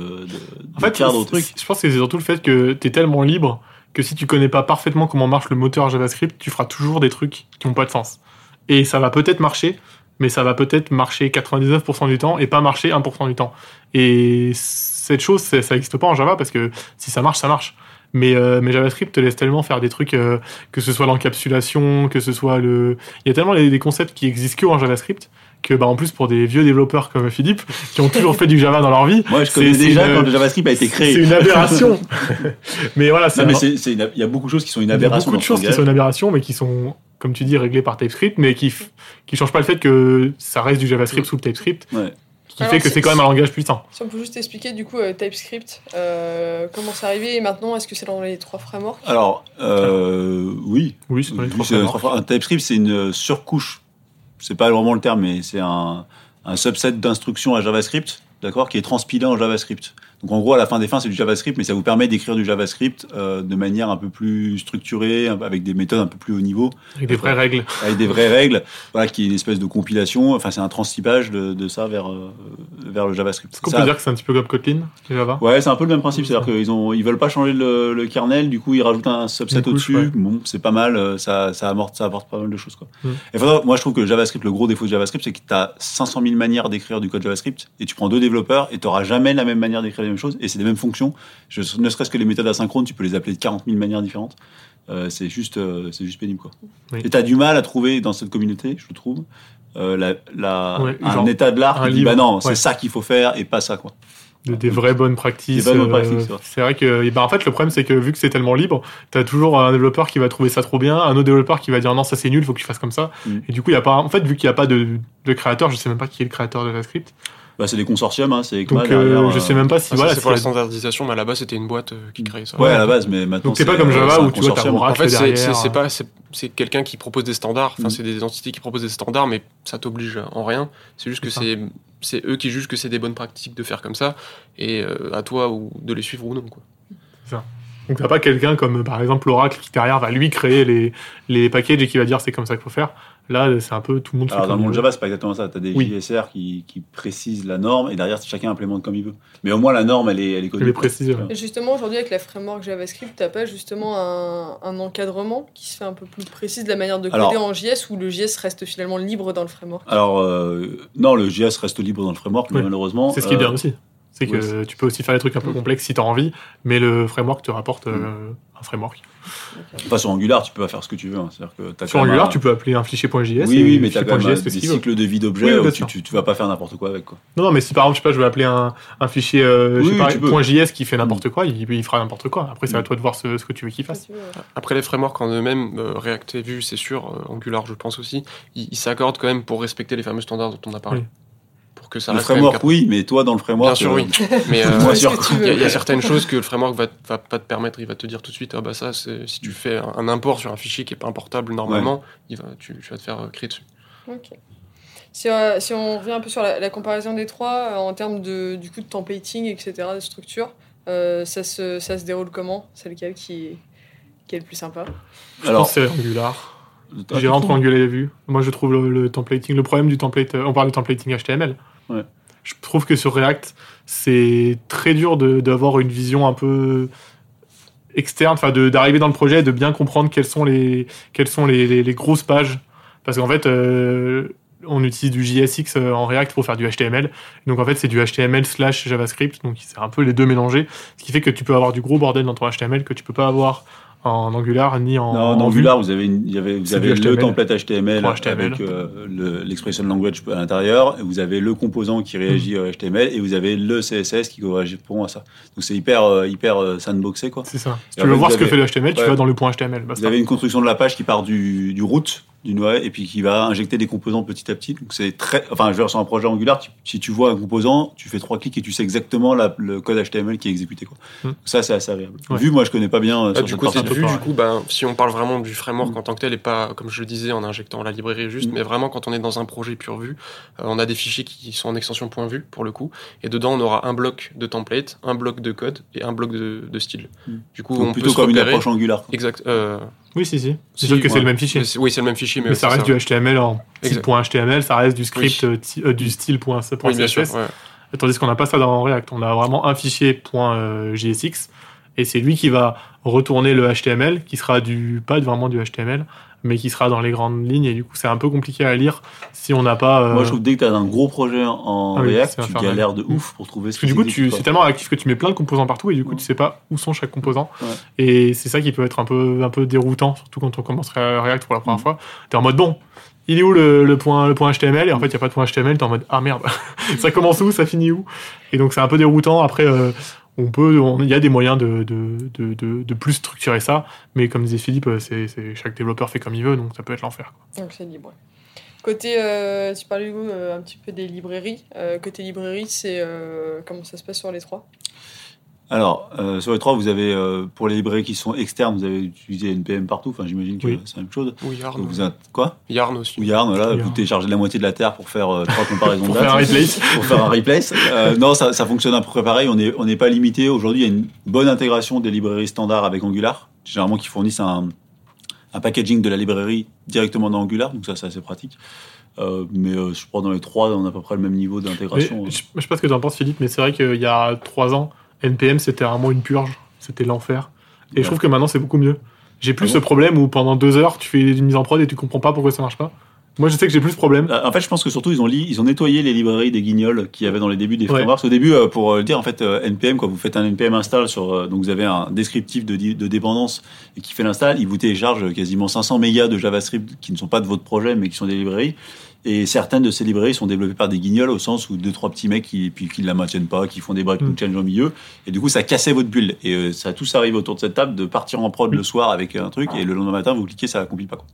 En de fait, cadre au c'est- truc. je pense que c'est surtout le fait que tu es tellement libre que si tu connais pas parfaitement comment marche le moteur JavaScript, tu feras toujours des trucs qui n'ont pas de sens. Et ça va peut-être marcher, mais ça va peut-être marcher 99% du temps et pas marcher 1% du temps. Et cette chose, ça n'existe pas en Java parce que si ça marche, ça marche. Mais, euh, mais JavaScript te laisse tellement faire des trucs, euh, que ce soit l'encapsulation, que ce soit le. Il y a tellement des, des concepts qui existent que en JavaScript que, bah, en plus, pour des vieux développeurs comme Philippe, qui ont toujours fait du Java dans leur vie, Moi, je connais déjà une- quand le JavaScript a été créé. c'est une aberration. mais voilà, c'est mais un- il y a beaucoup de choses qui sont une il y a aberration beaucoup de choses qui sont une aberration, mais qui sont, comme tu dis, réglées par TypeScript, mais qui, qui changent pas le fait que ça reste du JavaScript sous le TypeScript, Ouais. Qui Alors, fait que c'est- quand même un langage puissant. Si on peut juste expliquer du coup euh, TypeScript, euh, comment c'est arrivé et maintenant est-ce que c'est dans les trois frameworks Alors, euh, oui. Oui, c'est dans les Oui, trois frameworks. fra- TypeScript, c'est une surcouche. C'est pas vraiment le terme, mais c'est un, un subset d'instructions à JavaScript, d'accord, qui est transpilé en JavaScript. Donc en gros, à la fin des fins, c'est du JavaScript, mais ça vous permet d'écrire du JavaScript euh, de manière un peu plus structurée, avec des méthodes un peu plus haut niveau, Avec des vraies règles. avec des vraies règles, voilà, qui est une espèce de compilation. Enfin, c'est un transtypage de, de ça vers euh, vers le JavaScript. Est-ce qu'on Ça- peut dire que c'est un petit peu comme Kotlin, Java Ouais, c'est un peu le même principe, c'est-à-dire qu'ils ont, ils veulent pas changer le, le kernel, du coup ils rajoutent un subset au-dessus. ouais. Bon, c'est pas mal, euh, ça, ça apporte, ça apporte pas mal de choses quoi. Mm. Et enfin, moi je trouve que le JavaScript, le gros défaut de JavaScript, c'est que tu as 500 000 manières d'écrire du code JavaScript et tu prends deux développeurs et tu jamais la même manière d'écrire et c'est les mêmes fonctions. Je, ne serait-ce que les méthodes asynchrones, tu peux les appeler de 40 000 manières différentes. Euh, c'est juste, euh, c'est juste pénible quoi. Oui. Et tu as du mal à trouver dans cette communauté, je le trouve. euh, la, la- Ouais, un genre, état de l'art qui dit bah non, ouais. c'est ça qu'il faut faire et pas ça quoi. de- des vraies bonnes practices. Des euh, ouais. c'est vrai que, ben, en fait, le problème, c'est que vu que c'est tellement libre, t'as toujours un développeur qui va trouver ça trop bien, un autre développeur qui va dire non, ça c'est nul, faut que tu fasses comme ça. Mm. Et du coup, il y a pas, en fait, vu qu'il n'y a pas de, de créateur, je sais même pas qui est le créateur de JavaScript. Bah, c'est des consortiums, hein, c'est ECMA Donc, euh, je euh, sais même pas si, Ah, ça, voilà, c'est pour la standardisation, mais à la base, c'était une boîte euh, qui créait ça. Ouais, à la base, mais maintenant. Donc, c'est pas comme Java où tu vois, t'as. Oracle En fait, c'est- derrière. c'est c'est pas c'est c'est quelqu'un qui propose des standards. Enfin, Mm. c'est des entités qui proposent des standards, mais ça t'oblige en rien. C'est juste que C'est c'est c'est eux qui jugent que c'est des bonnes pratiques de faire comme ça, et euh, à toi ou de les suivre ou non. Quoi. Donc t'as pas quelqu'un comme par exemple l'Oracle qui derrière va lui créer les, les packages et qui va dire c'est comme ça qu'il faut faire. Là c'est un peu tout le monde Alors, dans le monde. Java, c'est pas exactement ça. Tu as des Oui. JSR qui, qui précisent la norme et derrière, chacun implémente comme il veut. Mais au moins, la norme, elle est, elle est connue. Elle est précise, ouais. Et justement, aujourd'hui, avec la framework JavaScript, t'as pas justement un, un encadrement qui se fait un peu plus précis de la manière de coder Alors- en JS où le JS reste finalement libre dans le framework? Alors, euh, non, le JS reste libre dans le framework, mais Oui. malheureusement. C'est ce qui est euh, bien aussi. C'est que tu peux aussi faire des trucs un peu complexes si t'as envie, mais le framework te rapporte euh, Mm. un framework. Enfin, sur Angular, tu peux pas faire ce que tu veux. hein. Que t'as Sur Angular, un- tu peux appeler un fichier .js. Oui, oui, mais quand même fait ce des cycles de vie d'objets Oui, tu, tu, tu vas pas faire n'importe quoi avec. Quoi. Non, non, mais si par exemple, je sais pas, je veux appeler un, un fichier euh, je sais pas, tu. .js qui fait n'importe quoi, il, il fera n'importe quoi. Après, c'est à Mm. toi de voir ce, ce que tu veux qu'il fasse. Tu. Après les frameworks en eux-mêmes, euh, React et Vue, c'est sûr, euh, Angular, je pense aussi, ils ils s'accordent quand même pour respecter les fameux standards dont on a parlé. Oui. Pour que ça le reste quand même framework, oui, mais toi, dans le framework. Bien sûr, euh, oui. Mais euh, il y, a- y certaines choses que le framework va, va pas te permettre. Il va te dire tout de suite, ah bah ça, si tu fais un, un import sur un fichier qui est pas importable normalement, il va, tu, tu vas te faire euh, crier dessus. Ok. Si, euh, si on revient un peu sur la, la comparaison des trois, euh, en termes de, du coup de templating, etc., de structure, euh, ça, se, ça se déroule comment? C'est lequel qui, qui est le plus sympa? Je Alors, c'est Angular. J'ai entre Angular et Vue. Moi, je trouve le, le templating. Le problème du template, on parle de templating HTML. Je trouve que sur React, c'est très dur d'avoir une vision un peu externe, enfin d'arriver dans le projet et de bien comprendre quelles sont les, quelles sont les- les grosses pages. Parce qu'en fait, euh, on utilise du JSX euh, en React pour faire du HTML. Donc en fait, c'est du HTML slash JavaScript. Donc c'est un peu les deux mélangés. Ce qui fait que tu peux avoir du gros bordel dans ton HTML que tu peux pas avoir en Angular ni en, Non, en en Vue. Angular, vous avez, une- il y avait, vous avez le template HTML, avec euh, le- l'expression language à l'intérieur, vous avez le composant qui réagit au HTML, et vous avez le CSS qui correspond à ça. Donc c'est hyper, euh, hyper euh, sandboxé, quoi. C'est ça. Si tu veux voir vous ce que avez- fait le HTML, tu vas dans le point HTML. basta. Vous avez une construction de la page qui part du, du root, du et puis qui va injecter des composants petit à petit. Donc c'est très, enfin, je veux dire, sur un projet Angular, tu- si tu vois un composant, tu fais trois clics et tu sais exactement la- le code HTML qui est exécuté, quoi. Hmm. Ça, c'est assez agréable. Ouais. Vu, moi, je connais pas bien. euh, Ah, du peu Vue, pareil. du coup, ben, si on parle vraiment du framework Mm. en tant que tel, et pas, comme je le disais, en injectant la librairie juste, Mm. mais vraiment quand on est dans un projet pur Vue, euh, on a des fichiers qui sont en extension .vue pour le coup, et dedans on aura un bloc de template, un bloc de code et un bloc de, de style. Du coup, Donc on plutôt peut se comme une approche Angular. quoi. Exact. euh, Oui, si, si. C'est Si, sûr que c'est le même fichier. oui, c'est le même fichier, mais, Mais ça reste du HTML en Exact. type .html, ça reste du script, Oui. euh, euh, du style point .c- Oui, bien sûr. .css. ouais. Tandis qu'on n'a pas ça dans React. On a vraiment un fichier .jsx et c'est lui qui va retourner le HTML qui sera du pas vraiment du HTML, mais qui sera dans les grandes lignes. Et du coup, c'est un peu compliqué à lire si on n'a pas. euh, Moi, je trouve que dès que tu as un gros projet en Ah React, tu galères de ouf pour trouver ce Parce que du coup, tu, c'est tellement actif que tu mets plein de composants partout et du coup, Ouais. tu sais pas où sont chaque composant. Ouais. Et c'est ça qui peut être un peu, un peu déroutant, surtout quand on commence à React pour la première Mm. fois. T'es en mode bon, il est où le, le point, le point HTML Et en fait, il n'y a pas de point HTML, t'es en mode ah merde, ça commence où, ça finit où? Et donc, c'est un peu déroutant. Après, euh, on peut, il y a des moyens de, de, de, de, plus structurer ça, mais comme disait Philippe, euh, c'est, chaque développeur fait comme il veut, donc ça peut être l'enfer. Donc c'est libre. Côté, euh, tu parlais euh, un petit peu des librairies. Côté librairie, c'est comment ça se passe sur les trois? Alors, euh, sur les trois, vous avez, euh, pour les librairies qui sont externes, vous avez utilisé NPM partout. Enfin, j'imagine que Oui. c'est la même chose. Ou Yarn. Donc, vous avez, quoi? Yarn aussi. Ou Yarn, voilà, Yarn. vous téléchargez la moitié de la Terre pour faire euh, trois comparaisons Pour de faire replace. pour faire un replace. Non, ça, ça fonctionne à peu près pareil. On n'est on pas limité. Aujourd'hui, il y a une bonne intégration des librairies standards avec Angular, généralement qui fournissent un, un packaging de la librairie directement dans Angular. Donc ça, c'est assez pratique. Euh, mais euh, je crois dans les trois, on a à peu près le même niveau d'intégration. je, je sais pas ce que tu en penses, Philippe, mais c'est vrai qu'il y a trois ans, NPM c'était vraiment une purge, c'était l'enfer. Et Ouais. je trouve que maintenant c'est beaucoup mieux. J'ai plus Ah bon ce problème où pendant deux heures tu fais une mise en prod et tu comprends pas pourquoi ça marche pas. Moi je sais que j'ai plus ce problème. Euh, En fait, je pense que surtout ils ont, li- ils ont nettoyé les librairies des guignols qu'il y avait dans les débuts des Ouais. frameworks. Au début, euh, pour euh, le dire, en fait, euh, npm quand vous faites un npm install sur, euh, donc vous avez un descriptif de, de dépendance et qui fait l'install, il vous télécharge quasiment 500 mégas de JavaScript qui ne sont pas de votre projet mais qui sont des librairies. Et certaines de ces librairies sont développées par des guignols au sens où deux trois petits mecs qui puis qui la maintiennent pas, qui font des breaking Mm. change au milieu. Et du coup, ça cassait votre build. Et euh, ça tous arrive autour de cette table de partir en prod le soir avec un truc et le lendemain matin vous cliquez, ça compile pas. Quoi.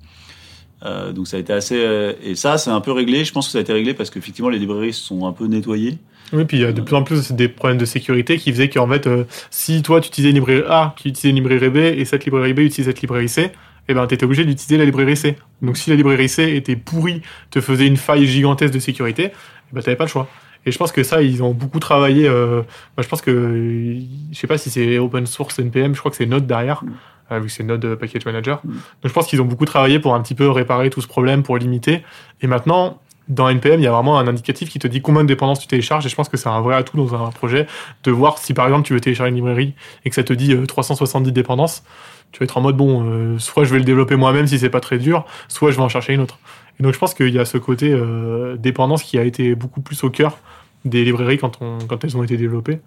Euh, donc ça a été assez euh, et ça c'est un peu réglé. Je pense que ça a été réglé parce qu'effectivement les librairies se sont un peu nettoyées. Oui, puis il y a de plus en plus des problèmes de sécurité qui faisaient qu'en fait, euh, si toi tu utilisais une librairie A qui utilisait une librairie B et cette librairie B utilisait cette librairie C, eh ben t'étais obligé d'utiliser la librairie C. Donc si la librairie C était pourrie, te faisait une faille gigantesque de sécurité, eh ben t'avais pas le choix. Et je pense que ça, ils ont beaucoup travaillé. Euh, moi, je pense que, je sais pas si c'est open source NPM, je crois que c'est Node derrière, Mm. euh, vu que c'est Node euh, Package Manager. Mm. Donc je pense qu'ils ont beaucoup travaillé pour un petit peu réparer tout ce problème, pour limiter. Et maintenant, dans NPM, il y a vraiment un indicatif qui te dit combien de dépendances tu télécharges. Et je pense que c'est un vrai atout dans un projet de voir si par exemple tu veux télécharger une librairie et que ça te dit euh, 370 dépendances. Tu vas être en mode bon, euh, soit je vais le développer moi-même si c'est pas très dur, soit je vais en chercher une autre. Et donc je pense qu'il y a ce côté euh, dépendance qui a été beaucoup plus au cœur des librairies quand, on, quand elles ont été développées.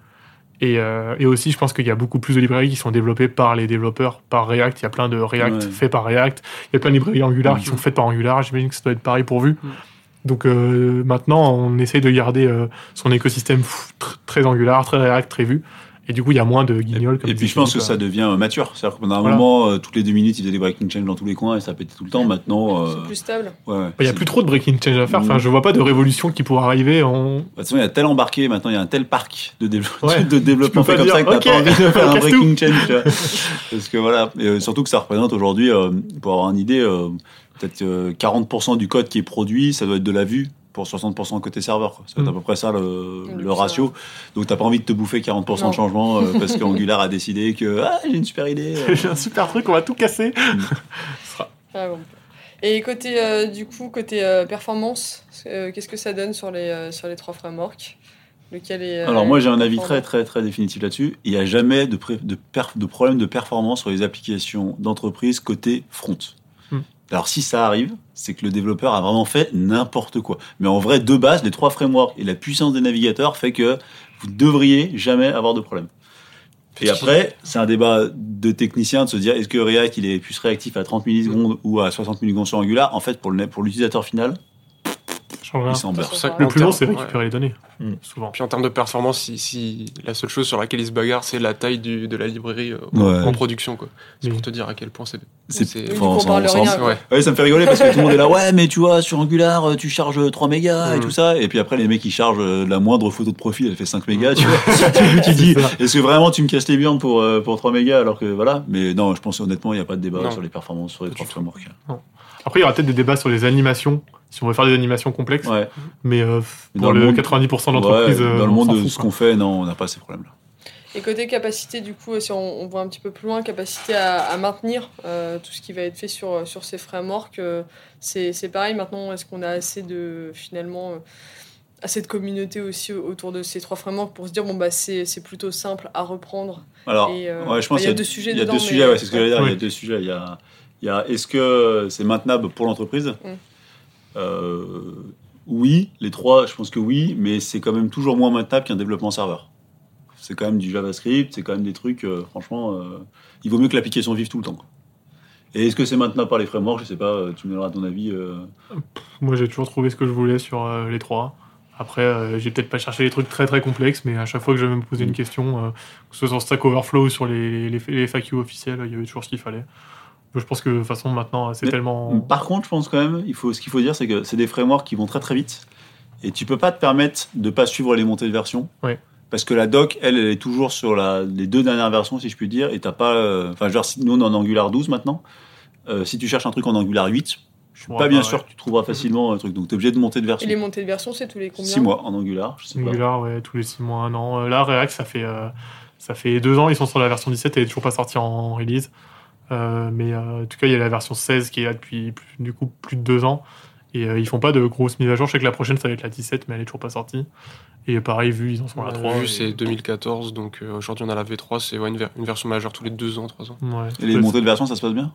Et, euh, et aussi, je pense qu'il y a beaucoup plus de librairies qui sont développées par les développeurs, par React. Il y a plein de React Ouais. faits par React. Il y a plein de librairies Angular qui sont faites par Angular. J'imagine que ça doit être pareil pour Vue. Donc euh, maintenant, on essaye de garder euh, son écosystème tr- très Angular, très React, très Vue. Et du coup, il y a moins de guignols. Comme et puis je pense que ça devient euh, mature. C'est-à-dire pendant un Voilà. moment, euh, toutes les deux minutes, ils faisaient des breaking change dans tous les coins et ça pétait tout le temps. Maintenant, euh, C'est plus stable. ouais, ouais. Il n'y a plus trop de breaking change à faire. Enfin, Mhm. je vois pas de révolution qui pourrait arriver. En... De toute façon, il y a tel embarqué, maintenant il y a un tel parc de, Ouais. de développement fait comme ça que dire, t'as ok, pas envie de faire un breaking change. Parce que voilà, et euh, surtout que ça représente aujourd'hui, euh, pour avoir une idée, euh, peut-être euh, 40% du code qui est produit, ça doit être de la vue pour 60% côté serveur. Quoi. Ça doit être à Mm. peu près ça le, Du le ratio. Donc t'as pas envie de te bouffer 40% Non. de changement euh, parce qu'Angular a décidé que ah, j'ai une super idée. euh. J'ai un super truc, on va tout casser. Ah bon. Et côté, euh, du coup, côté euh, performance, euh, qu'est-ce que ça donne sur les, euh, sur les trois frameworks? Lequel est, euh, Alors moi j'ai un avis très très très définitif là-dessus. Il n'y a jamais de, de, de problème de performance sur les applications d'entreprise côté front. Alors si ça arrive, c'est que le développeur a vraiment fait n'importe quoi. Mais en vrai, de base, les trois frameworks et la puissance des navigateurs fait que vous devriez jamais avoir de problème. Et après, c'est un débat de technicien de se dire est-ce que React il est plus réactif à 30 millisecondes ou à 60 millisecondes sur Angular? En fait, pour l'utilisateur final, le plus long, c'est récupérer les données, mm. souvent. Puis en termes de performance, si, la seule chose sur laquelle ils se bagarrent, c'est la taille de la librairie euh, en production. C'est pour te dire à quel point c'est. C'est ouais. Ah ça me fait rigoler parce que tout le monde est là. Ouais, mais tu vois, sur Angular, euh, tu charges 3 mégas et mm. tout ça. Et puis après, les mecs, ils chargent euh, la moindre photo de profil, elle fait 5 mégas. Tu mm. vois, dis, est-ce que vraiment tu me casses les biens pour, pour 3 mégas alors que voilà. Mais non, je pense honnêtement, il n'y a pas de débat sur les performances, sur les trois frameworks. Après, il y aura peut-être des débats sur les animations si on veut faire des animations complexes. Ouais. Mais euh, pour dans le, le monde- 90% Ouais, d'entreprises, euh, dans le on monde de fout, ce qu'on fait, non, on n'a pas ces problèmes-là. Et côté capacité, du coup, si on, on voit un petit peu plus loin, capacité à, à maintenir euh, tout ce qui va être fait sur, sur ces frameworks, euh, c'est c'est pareil maintenant. Est-ce qu'on a assez de, finalement, euh, assez de communauté aussi au- autour de ces trois frameworks pour se dire, bon, bah, c'est c'est plutôt simple à reprendre Alors, Et, euh, ouais, je il y a deux sujets Il y a dedans, deux mais- sujets, ouais, c'est ce que j'allais dire. Il y a deux sujets. Il y a, Il y a est-ce que c'est maintenable pour l'entreprise? Mm. Euh, Oui, les trois, je pense que oui, mais c'est quand même toujours moins maintenable qu'un développement serveur. C'est quand même du JavaScript, c'est quand même des trucs, euh, franchement, euh, il vaut mieux que l'application vive tout le temps. Et est-ce que c'est maintenable par les frameworks? Je sais pas, tu me donneras ton avis. euh. Moi, j'ai toujours trouvé ce que je voulais sur euh, les trois. Après, euh, j'ai peut-être pas cherché les trucs très très complexes, mais à chaque fois que je me poser une question, euh, que ce soit sur Stack Overflow ou sur les, les, les FAQ officiels, il y avait toujours ce qu'il fallait. Je pense que de toute façon, maintenant, c'est tellement. Par contre, je pense quand même, il faut, ce qu'il faut dire, c'est que c'est des frameworks qui vont très très vite. Et tu peux pas te permettre de pas suivre les montées de version. Parce que la doc, elle, elle est toujours sur la, les deux dernières versions, si je puis dire. Et t'as pas. euh, Enfin, genre, si nous, on est en Angular 12 maintenant. Euh, si tu cherches un truc en Angular 8, je suis Ouais, pas bien sûr que tu trouveras facilement un truc. Donc, t'es obligé de monter de Et version. les montées de version, c'est tous les combien 6 mois en Angular, je sais pas. Angular, ouais, tous les 6 mois, un an. Euh, Là, React, ça fait, euh, ça fait deux ans, ils sont sur la version 17 et elle est toujours pas sortie en release. Euh, mais euh, en tout cas, il y a la version 16 qui est là depuis plus- du coup plus de deux ans. Et euh, ils font pas de grosses mises à jour. Je sais que la prochaine, ça va être la 17, mais elle est toujours pas sortie. Et pareil, vu, ils en sont à la 3. Vu, et- c'est 2014, donc euh, aujourd'hui on a la V3, c'est ouais, une, ver- une version majeure tous les deux ans, trois ans. Ouais. Et les montées de version, ça se passe bien?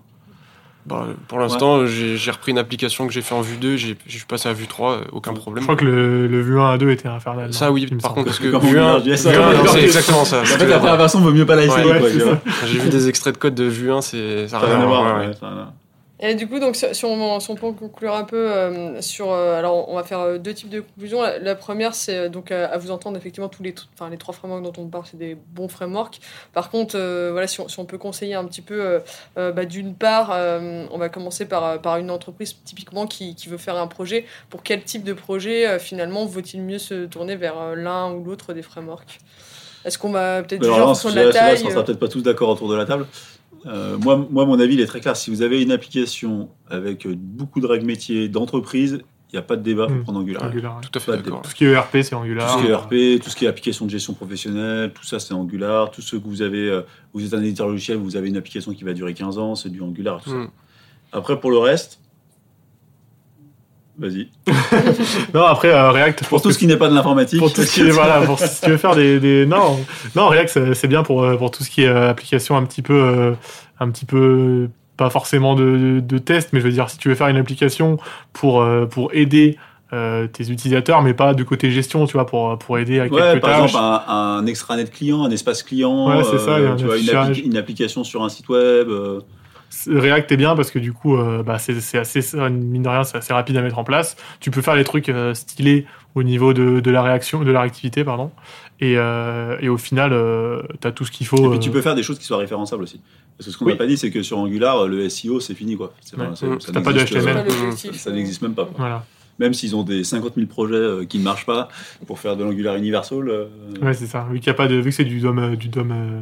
Bah, pour l'instant, j'ai j'ai repris une application que j'ai fait en Vue 2, j'ai j'ai passé à Vue 3, euh, aucun Je problème. crois que le, le Vue 1 à 2 était infernal. Ça oui, par contre, parce que Vue 1, Angular JS, Vue 1, ouais. c'est exactement ça. En fait, la première version vaut mieux pas la essayer. Ouais, quoi, c'est tu vois. J'ai vu des extraits de code de Vue 1, c'est ça n'a rien à voir. Et du coup, donc, si on, si on peut conclure un peu euh, sur. euh, alors, on va faire euh, deux types de conclusions. La, la première, c'est donc à vous entendre, effectivement, tous les, enfin, les trois frameworks dont on parle, c'est des bons frameworks. Par contre, euh, voilà, si on, si on peut conseiller un petit peu, bah, d'une part, on va commencer par, par une entreprise typiquement qui, qui veut faire un projet. Pour quel type de projet, finalement, vaut-il mieux se tourner vers l'un ou l'autre des frameworks? Est-ce qu'on va peut-être juger en là, fonction de la taille qu'on euh, sera peut-être pas tous d'accord autour de la table. Euh, moi, moi, mon avis, il est très clair. Si vous avez une application avec beaucoup de règles métiers d'entreprise, il n'y a pas de débat pour Mm. prendre Angular. Angular, ouais. Tout à fait d'accord. Tout ce qui est ERP, c'est Tout Angular. ce qui est ERP, tout ce qui est application de gestion professionnelle, tout ça, c'est Angular. Tout ce que vous avez, euh, vous êtes un éditeur logiciel, vous avez une application qui va durer 15 ans, c'est du Angular. Tout ça. Mm. Après, pour le reste, vas-y. Non, après, euh, React, Pour tout que ce qui n'est pas de l'informatique. pour tout ce qui est voilà pour si tu veux faire des, des non non React c'est- bien pour euh, pour tout ce qui est euh, application un petit peu un petit peu pas forcément de, de test mais je veux dire si tu veux faire une application pour pour aider euh, tes utilisateurs mais pas du côté gestion tu vois pour pour aider à Ouais, quelques par tâches exemple, un, un extranet client, un espace client, Ouais, ça, tu vois, une, affichage. appli- une application sur un site web. euh, React est bien parce que du coup, euh, bah, c'est c'est assez, mine de rien, c'est assez rapide à mettre en place. Tu peux faire les trucs euh, stylés au niveau de, de la réaction, de la réactivité, pardon. Et, euh, et au final, euh, t'as tout ce qu'il faut. Et puis tu peux faire des choses qui soient référençables aussi. Parce que ce qu'on Oui. n'a pas dit, c'est que sur Angular, le SEO, c'est fini. quoi. C'est Ouais. pas- ça- ça T'as pas de HTML. Ça n'existe même pas. quoi. Voilà. Même s'ils ont des 50 000 projets qui ne marchent pas pour faire de l'Angular Universal. euh, Ouais, c'est ça. Vu qu'il y a pas de, vu que c'est du DOM, euh, du DOM, euh,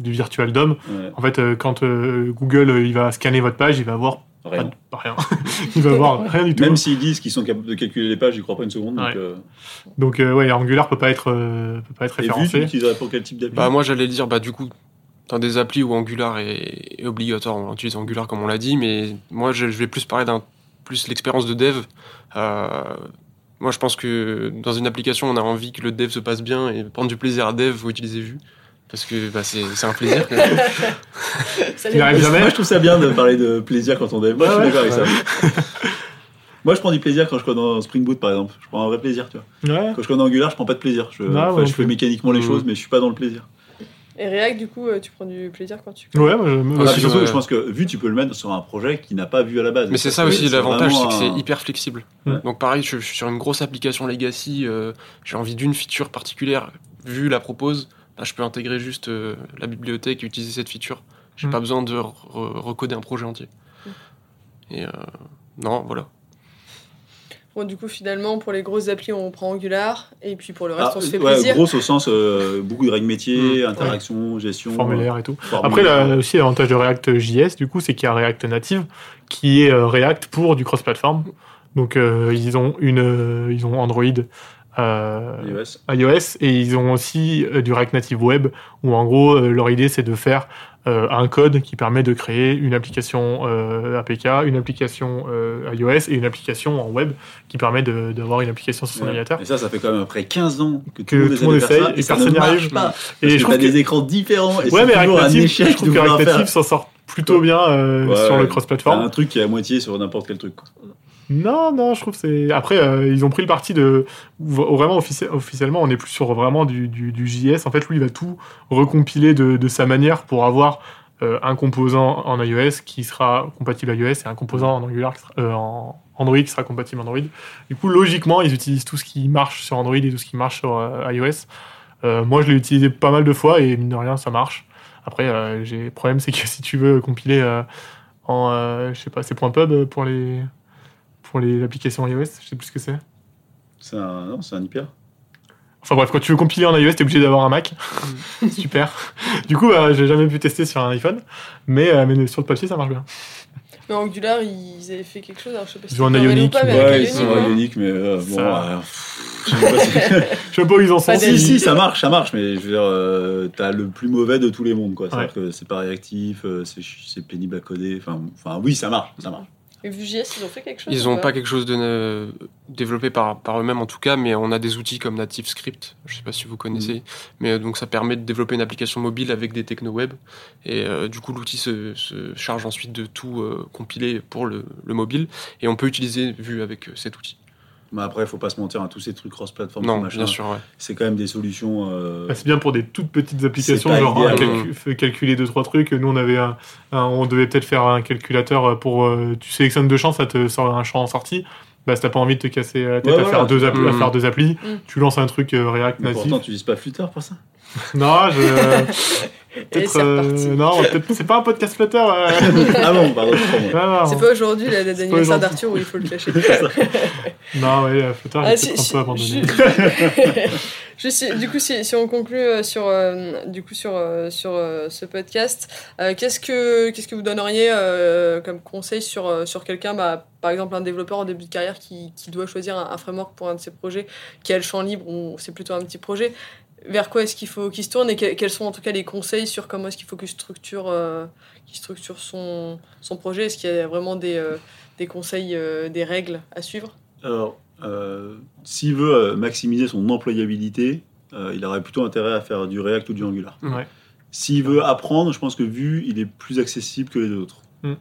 du virtual DOM. ouais, En fait, euh, quand euh, Google euh, il va scanner votre page, il va voir rien. pas rien. il va voir rien du tout. Même s'ils disent qu'ils sont capables de calculer les pages, j'y crois pas une seconde. Donc, euh, Donc euh, ouais, Angular peut pas être, euh, peut pas être et vu, tu référencé. pour quel type d'appli Bah moi j'allais dire bah du coup dans des applis où Angular est, est obligatoire, on utilise Angular comme on l'a dit, mais moi je, je vais plus parler d'un plus l'expérience de dev. Euh, moi je pense que dans une application on a envie que le dev se passe bien et prendre du plaisir à dev, faut utiliser Vue parce que bah, c'est c'est un plaisir. Ça Il arrive jamais. Moi, je trouve ça bien de parler de plaisir quand on dev. Moi, je suis Ouais, d'accord avec ça. Moi, je prends du plaisir quand je code dans Spring Boot, par exemple. Je prends un vrai plaisir, tu vois. Ouais. Quand je code en Angular, je prends pas de plaisir. Je, Non, fais mécaniquement les Mmh. choses, mais je suis pas dans le plaisir. Et React, du coup, euh, tu prends du plaisir quand tu. Ouais, moi, je- Ah, surtout, ouais. je pense que vu, tu peux le mettre sur un projet qui n'a pas vu à la base. Mais c'est ça aussi l'avantage, c'est que c'est un- hyper flexible. Ouais. Donc pareil, je, je suis sur une grosse application legacy, euh, j'ai envie d'une feature particulière, Vue la propose, bah, je peux intégrer juste euh, la bibliothèque et utiliser cette feature. J'ai Mm. pas besoin de re- recoder un projet entier. Et euh, non, voilà. Bon, du coup, finalement, pour les grosses applis, on prend Angular. Et puis pour le reste, Ah, on se fait ouais, plaisir. grosse au sens euh, beaucoup de règles métiers, Mmh, interaction, gestion. formulaire et tout. formulaire. Après, là, aussi, l'avantage de React JS, du coup, c'est qu'il y a React Native, qui est euh, React pour du cross-platform. Donc, euh, ils ont une, euh, ils ont Android, iOS. iOS, et ils ont aussi euh, du React Native Web, où en gros, euh, leur idée, c'est de faire euh, un code qui permet de créer une application APK, une application iOS et une application en web qui permet d'avoir une application sur son ordinateur. Et ça, ça fait quand même après 15 ans que, tout le monde essaye et personne ne n'y arrive. pas. Et je trouve des écrans différents et Ouais, mais toujours un échec je trouve que React. Native s'en sort plutôt bien sur le cross-platform. Un truc qui est à moitié sur n'importe quel truc. Non, non, je trouve que c'est. Après, euh, ils ont pris le parti de. Vraiment, officie- officiellement, on est plus sur vraiment du, du, JS. En fait, lui, il va tout recompiler de, sa manière pour avoir euh, un composant en iOS qui sera compatible iOS et un composant en Angular, qui sera- euh, en Android qui sera compatible Android. Du coup, logiquement, ils utilisent tout ce qui marche sur Android et tout ce qui marche sur iOS. Moi, je l'ai utilisé pas mal de fois et mine de rien, ça marche. Après, le problème, c'est que si tu veux compiler en, je sais pas, c'est .pub pour les pour les applications iOS, je sais plus ce que c'est. C'est un, non, c'est un hyper. Enfin bref, quand tu veux compiler en iOS, t'es obligé d'avoir un Mac. Super. Du coup, euh, j'ai jamais pu tester sur un iPhone, mais, euh, mais sur le papier, ça marche bien. Mais Angular, ils avaient fait quelque chose, alors je sais pas si Ils ont c'est un Ionic, pas, mais Ouais, ils Ionic, sont ouais. ioniques, mais euh, bon. Ça- euh, je sais pas si- Je sais pas où ils en sont. Si, ça marche, ça marche, mais je veux dire, euh, t'as le plus mauvais de tous les mondes, quoi. C'est-à-dire Ouais. que c'est pas réactif, c'est pénible à coder. Enfin, enfin, oui, ça marche, ça marche. Et Vue.js, ils ont fait quelque chose Ils n'ont pas quelque chose de euh, développé par, par eux-mêmes. En tout cas, mais on a des outils comme Native Script, je sais pas si vous connaissez, mais euh, donc ça permet de développer une application mobile avec des techno web, et euh, du coup l'outil se, se charge ensuite de tout euh, compiler pour le, le mobile, et on peut utiliser Vue avec euh, cet outil. Mais après, faut pas se mentir, à tous ces trucs cross-platform, Non, machin, bien sûr, ouais. c'est quand même des solutions. euh, Bah, c'est bien pour des toutes petites applications, genre idéal. calcu- fait calculer deux trois trucs. Nous, on avait un, un- on devait peut-être faire un calculateur pour. euh, tu sélectionnes deux champs, ça te sort un champ en sortie. Bah, si t'as pas envie de te casser la tête Ouais, à, voilà. faire deux appli- à Mm. faire deux applis, Mm. tu lances un truc euh, React mais natif. pourtant, tu utilises pas Flutter pour ça Non, je. Peut-être, euh, non, c'est pas un podcast Flutter. euh. Ah bon, pardon, non. C'est pas aujourd'hui la date pas d'anniversaire aujourd'hui. d'Arthur où il faut le cacher. Non, ouais, euh, Flutter, Ah, si- peut-être un peu si- abandonné. Juste, si- du coup, si, si on conclut euh, sur, euh, du coup, sur, sur euh, ce podcast, euh, qu'est-ce que qu'est-ce que vous donneriez euh, comme conseil sur, sur quelqu'un, bah, par exemple un développeur en début de carrière qui, qui doit choisir un, un framework pour un de ses projets, qui a le champ libre ou c'est plutôt un petit projet, vers quoi est-ce qu'il faut qu'il se tourne et que- quels sont en tout cas les conseils sur comment est-ce qu'il faut qu'il structure, euh, qu'il structure son, son projet? Est-ce qu'il y a vraiment des, euh, des conseils, euh, des règles à suivre? Alors, euh, s'il veut maximiser son employabilité, euh, il aurait plutôt intérêt à faire du React ou du Angular. Ouais. S'il veut apprendre, je pense que Vue, il est plus accessible que les deux autres. Mm.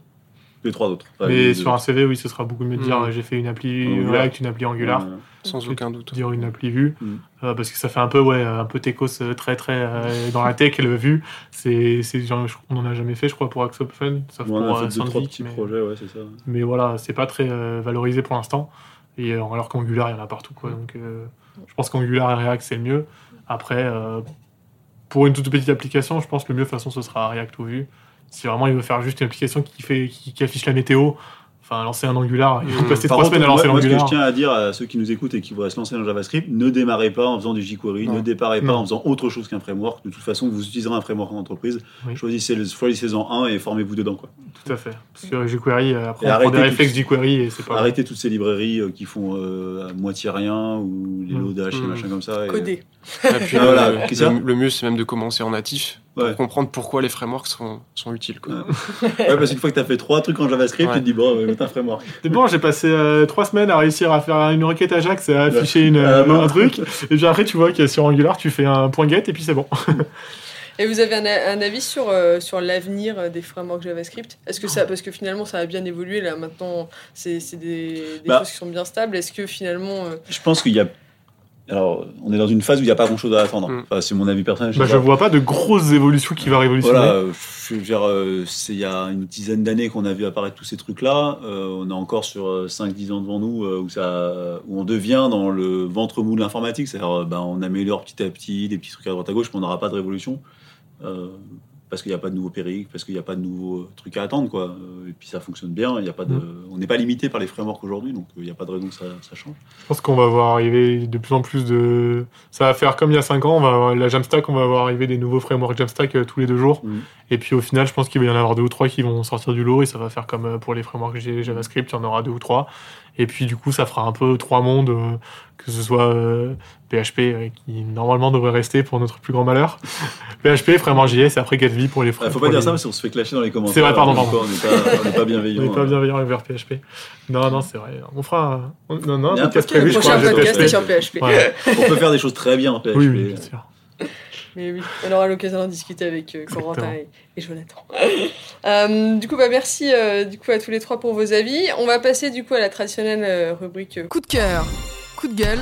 Les trois autres. Enfin, Mais deux sur un. CV, oui, ce sera beaucoup mieux de dire Mm. j'ai fait une appli. React, une appli Angular. Euh, Sans aucun doute. dire une appli vue Mm. euh, parce que ça fait un peu ouais un peu techos euh, très très euh, dans la tech le vue c'est c'est on en a jamais fait je crois pour Axopen sauf on en pour a fait deux, trois petits mais, projets, ouais, c'est ça. mais voilà c'est pas très euh, valorisé pour l'instant et euh, alors qu'Angular il y en a partout quoi donc euh, je pense qu'Angular et React c'est le mieux après euh, pour une toute petite application je pense que le mieux de toute façon ce sera React ou Vue si vraiment il veut faire juste une application qui fait qui, affiche la météo enfin lancer un Angular il faut Mm. passer Par trois semaines à moi, lancer moi, ce que je l'Angular tiens à dire à ceux qui nous écoutent et qui voudraient se lancer dans JavaScript, ne démarrez pas en faisant du jQuery, Non. ne démarrez pas Non. en faisant autre chose qu'un framework. De toute façon, vous utiliserez un framework en entreprise. Oui. Choisissez le- Choisissez-en un et formez-vous dedans. Quoi. tout à fait parce que jQuery euh, après Et on prend des réflexes tout- jQuery et c'est pas Arrêtez toutes ces librairies euh, qui font euh, à moitié rien ou les Mm. lodash et Mm. machin comme ça. Coder. Et puis, Ah, voilà, le, mieux, c'est même de commencer en natif pour Ouais. comprendre pourquoi les frameworks sont, sont utiles. Quoi. Ouais. Ouais, parce qu'une fois que tu as fait trois trucs en JavaScript, Ouais. tu te dis, bon, euh, un framework. C'est bon, j'ai passé euh, trois semaines à réussir à faire une requête Ajax et à afficher une, la main. un truc. Et puis après, tu vois que sur Angular, tu fais un point get et puis c'est bon. Et vous avez un, avis sur, euh, sur l'avenir euh, des frameworks JavaScript? Est-ce que ça, parce que finalement ça a bien évolué là maintenant, c'est c'est des, des Bah. choses qui sont bien stables. Est-ce que finalement, euh, Je pense qu'il y a. Alors, on est dans une phase où il n'y a pas grand chose à attendre. Mm. Enfin, c'est mon avis personnel. Bah, je pas. vois pas de grosses évolutions qui va révolutionner. Voilà, euh, je veux dire, euh, c'est il y a une dizaine d'années qu'on a vu apparaître tous ces trucs-là. Euh, on est encore sur euh, 5-10 ans devant nous où, ça, où on devient dans le ventre mou de l'informatique. C'est-à-dire, ben, on améliore petit à petit des petits trucs à droite à gauche, mais on n'aura pas de révolution. Euh, parce qu'il n'y a pas de nouveaux périques, parce qu'il n'y a pas de nouveaux trucs à attendre. Quoi. Euh, Et puis ça fonctionne bien. Il y a pas de, On n'est pas limité par les frameworks aujourd'hui, donc euh, il n'y a pas de raison que ça, ça change. Je pense qu'on va voir arriver de plus en plus de. Ça va faire comme il y a 5 ans, on va avoir la Jamstack, on va voir arriver des nouveaux frameworks Jamstack euh, tous les deux jours. Mhm. Et puis au final, je pense qu'il va y en avoir deux ou trois qui vont sortir du lot et ça va faire comme pour les frameworks JavaScript, il y en aura deux ou trois. Et puis du coup, ça fera un peu trois mondes, euh, que ce soit euh, PHP euh, qui normalement devrait rester pour notre plus grand malheur. PHP, framework JS et après Gatsby pour les Il frameworks. faut pas dire ça parce qu'on se fait clasher dans les commentaires. C'est vrai, pardon, pardon. On n'est pas, on n'est pas On bienveillant. n'est pas hein. bienveillant envers PHP. Non, non, c'est vrai. On fera on- non, non, un podcast prévu, le prochain podcast est sur PHP Ouais. On peut faire des choses très bien en PHP. Oui, oui, bien sûr. Mais oui, on aura l'occasion d'en discuter avec euh, Corentin et, et Jonathan. Euh, du coup, bah, merci euh, du coup, à tous les trois pour vos avis. On va passer du coup à la traditionnelle euh, rubrique euh, coup de cœur, coup de gueule.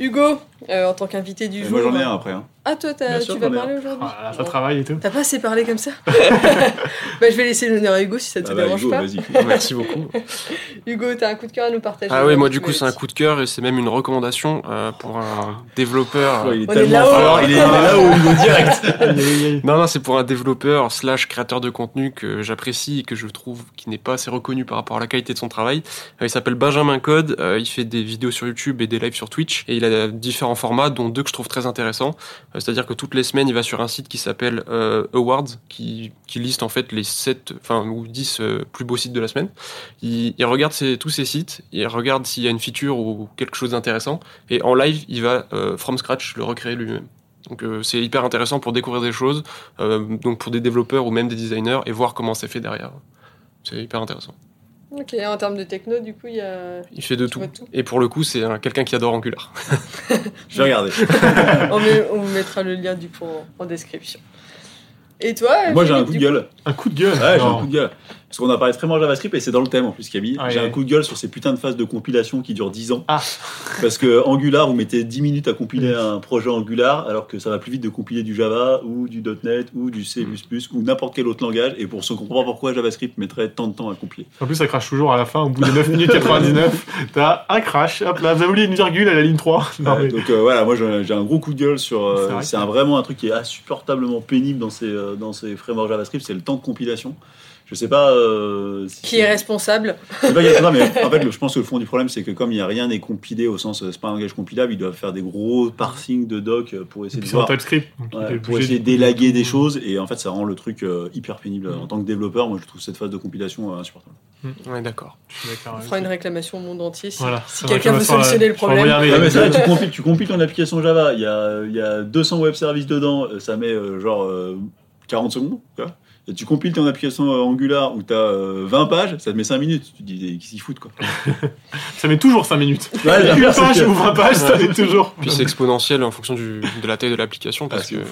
Hugo, euh, en tant qu'invité du Et jour. Moi j'en ai un après. hein. Ah, toi, tu vas est parler aujourd'hui Ah, ça Bon. travaille et tout. T'as pas assez parlé comme ça Bah, je vais laisser l'honneur à Hugo si ça te Ah bah, dérange Hugo, pas. vas-y. Merci beaucoup. Hugo, t'as un coup de cœur à nous partager Ah oui, moi du coup c'est un coup de cœur et c'est même une recommandation euh, pour un développeur. Ouais, il est On est tellement là-haut. fort, il est, il est là au niveau direct. Non, non, c'est pour un développeur slash créateur de contenu que j'apprécie et que je trouve qui n'est pas assez reconnu par rapport à la qualité de son travail. Euh, il s'appelle Benjamin Code, euh, il fait des vidéos sur YouTube et des lives sur Twitch et il a différents formats dont deux que je trouve très intéressants. Euh, C'est-à-dire que toutes les semaines il va sur un site qui s'appelle euh, Awards qui, liste en fait les 7, enfin ou 10 euh, plus beaux sites de la semaine. Il, regarde tous ces sites, il regarde s'il y a une feature ou quelque chose d'intéressant et en live il va from scratch le recréer lui-même. Donc c'est hyper intéressant pour découvrir des choses, donc pour des développeurs ou même des designers et voir comment c'est fait derrière. C'est hyper intéressant. Ok, en termes de techno, du coup, il y a. Il fait de tout. Et pour le coup, c'est un- quelqu'un qui adore Angular. Je vais regarder. on, met- on vous mettra le lien du coup en, en description. Et toi Moi j'ai un Philippe, coup de gueule. Un coup de gueule. Ouais, j'ai un coup de gueule. Parce qu'on a parlé très JavaScript et c'est dans le thème en plus, Camille. Ah, j'ai un coup de gueule sur ces putains de phases de compilation qui durent 10 ans. Ah. Parce que Angular, vous mettez 10 minutes à compiler un projet Angular, alors que ça va plus vite de compiler du Java ou du .NET ou du C++ ou n'importe quel autre langage. Et pour comprennent pas pourquoi JavaScript mettrait tant de temps à compiler. En plus, ça crache toujours à la fin, au bout de 9 minutes 99. T'as un crash, hop là, vous avez oublié une virgule à la ligne 3. Non, Ouais, mais- donc euh, voilà, moi j'ai un gros coup de gueule sur. euh, C'est que- vraiment un truc qui est insupportablement pénible dans ces, euh, dans ces frameworks JavaScript, c'est le temps de compilation. Je sais pas. euh, si Qui est responsable pas a- non, mais en fait, je pense que le fond du problème, c'est que comme il n'y a rien n'est compilé au sens, euh, c'est pas un langage compilable, ils doivent faire des gros parsing de doc euh, pour Et essayer de voir, TypeScript. ouais, pour essayer de- d'élaguer des choses, et en fait, ça rend le truc euh, hyper pénible. Mm. En tant que développeur, moi, je trouve cette phase de compilation euh, insupportable. Ouais, d'accord. Je On fera une réclamation au monde entier si, Voilà. si Une quelqu'un veut solutionner euh, le je problème. Ouais, mais ça, tu, compiles, tu compiles ton application Java, il y a, y a 200 web services dedans, euh, ça met euh, genre euh, 40 secondes. tu vois. Et tu compiles ton application euh, Angular où tu as 20 pages, ça te met 5 minutes. Tu te dis, qui s'y foutent quoi? Ça met toujours 5 minutes. Ouais, Une page que- ou 20 pages, ça met toujours. Puis c'est exponentiel en fonction du, de la taille de l'application parce Ah, que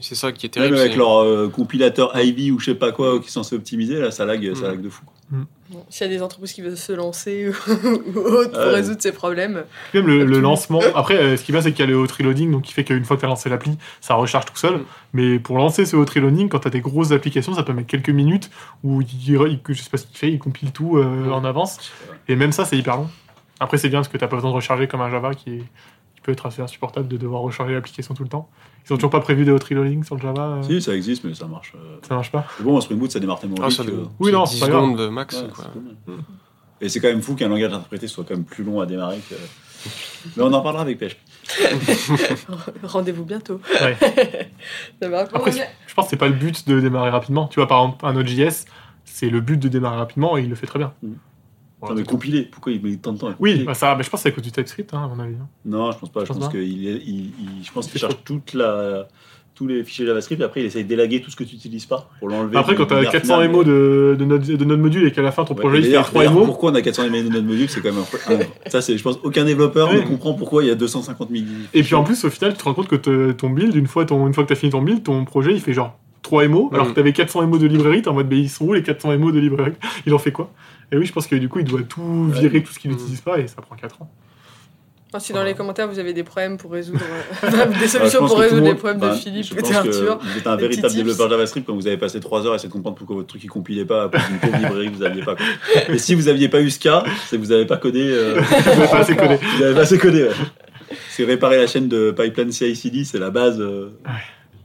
c'est ça qui est Même terrible. avec c'est- leur euh, compilateur Ivy ou je sais pas quoi qui sont censés optimiser, là ça lag, ça Mm. lag de fou. quoi. Bon, S'il y a des entreprises qui veulent se lancer ou autre pour Ouais. résoudre ces problèmes. Même le, le lancement. Après, euh, ce qui va, c'est qu'il y a le hot reloading, donc qui fait qu'une fois que tu as lancé l'appli, ça recharge tout seul. Mais pour lancer ce hot reloading, quand tu as des grosses applications, ça peut mettre quelques minutes où il, il- je sais pas ce qu'il fait, il compile tout euh, en avance. Et même ça, c'est hyper long. Après, c'est bien parce que t'as pas besoin de recharger comme un Java qui, est- qui peut être assez insupportable de devoir recharger l'application tout le temps. Ils ont toujours pas prévu de hot reloading sur le Java. euh, Si, ça existe, mais ça marche. euh. Ça marche pas? Mais bon, en Spring Boot, ça démarre tellement Ah, vite ça que- Oui, non, 10 c'est pas grave. secondes max. Ouais, quoi. Et c'est quand même fou qu'un langage interprété soit quand même plus long à démarrer que. Mais on en parlera avec PHP. Rendez-vous. Ouais. Va Après, je pense que c'est pas le but de démarrer rapidement. Tu vois, par exemple, un Node.js, c'est le but de démarrer rapidement et il le fait très bien. Mhm. Non, mais compiler, pourquoi il met tant de temps à Oui, bah ça, bah je pense que c'est à cause du TypeScript, hein, à mon avis. hein. Non, je pense pas. Je Je pense pense qu'il il- il- je pense qu'il cherche toute la, tous les fichiers JavaScript et après il essaye d'élaguer tout ce que tu n'utilises pas pour l'enlever. Après, quand t'as binaire 400 final. MO de, de, notre, de notre module et qu'à la fin ton Ouais, projet et il fait d'ailleurs- 3 d'ailleurs, MO, Pourquoi on a 400 MO de notre module C'est quand même un, Ça, c'est, je pense, aucun développeur Ouais. ne comprend pourquoi il y a 250 000. et puis en plus, au final, tu te rends compte que ton build, une fois, ton, une fois que t'as fini ton build, ton projet il fait genre 3 MO, alors Mhm. que t'avais 400 MO de librairie, t'es en mode, mais ils sont où les 400 MO de librairie Il en fait quoi? Et oui, je pense que du coup, il doit tout Ouais. virer, tout ce qu'il Mhm. n'utilise pas, et ça prend 4 ans. Enfin, si dans les commentaires vous avez des problèmes pour résoudre. euh, des je solutions pour résoudre le les monde- problèmes bah, de Philippe je et pense que d'Arthur. Vous êtes un véritable développeur JavaScript quand vous avez passé 3 heures à essayer de comprendre pourquoi votre truc il compilait pas à cause d'une pauvre librairie que vous aviez pas. Et si vous aviez pas eu ce cas, c'est que vous avez pas codé. euh, Vous n'avez pas assez codé. vous avez pas assez codé. Ouais. C'est réparer la chaîne de pipeline CI/CD, c'est la base. euh,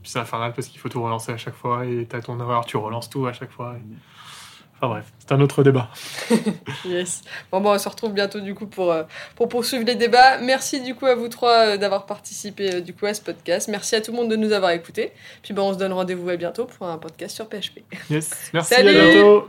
c'est infernal parce qu'il faut tout relancer à chaque fois, et t'as ton erreur, tu relances tout à chaque fois. et- Enfin bref, c'est un autre débat. Yes. Bon, bon, on se retrouve bientôt du coup pour, euh, pour poursuivre les débats. Merci du coup à vous trois euh, d'avoir participé euh, du coup à ce podcast. Merci à tout le monde de nous avoir écoutés. Puis bon, on se donne rendez-vous à bientôt pour un podcast sur PHP. Yes, merci, Salut à bientôt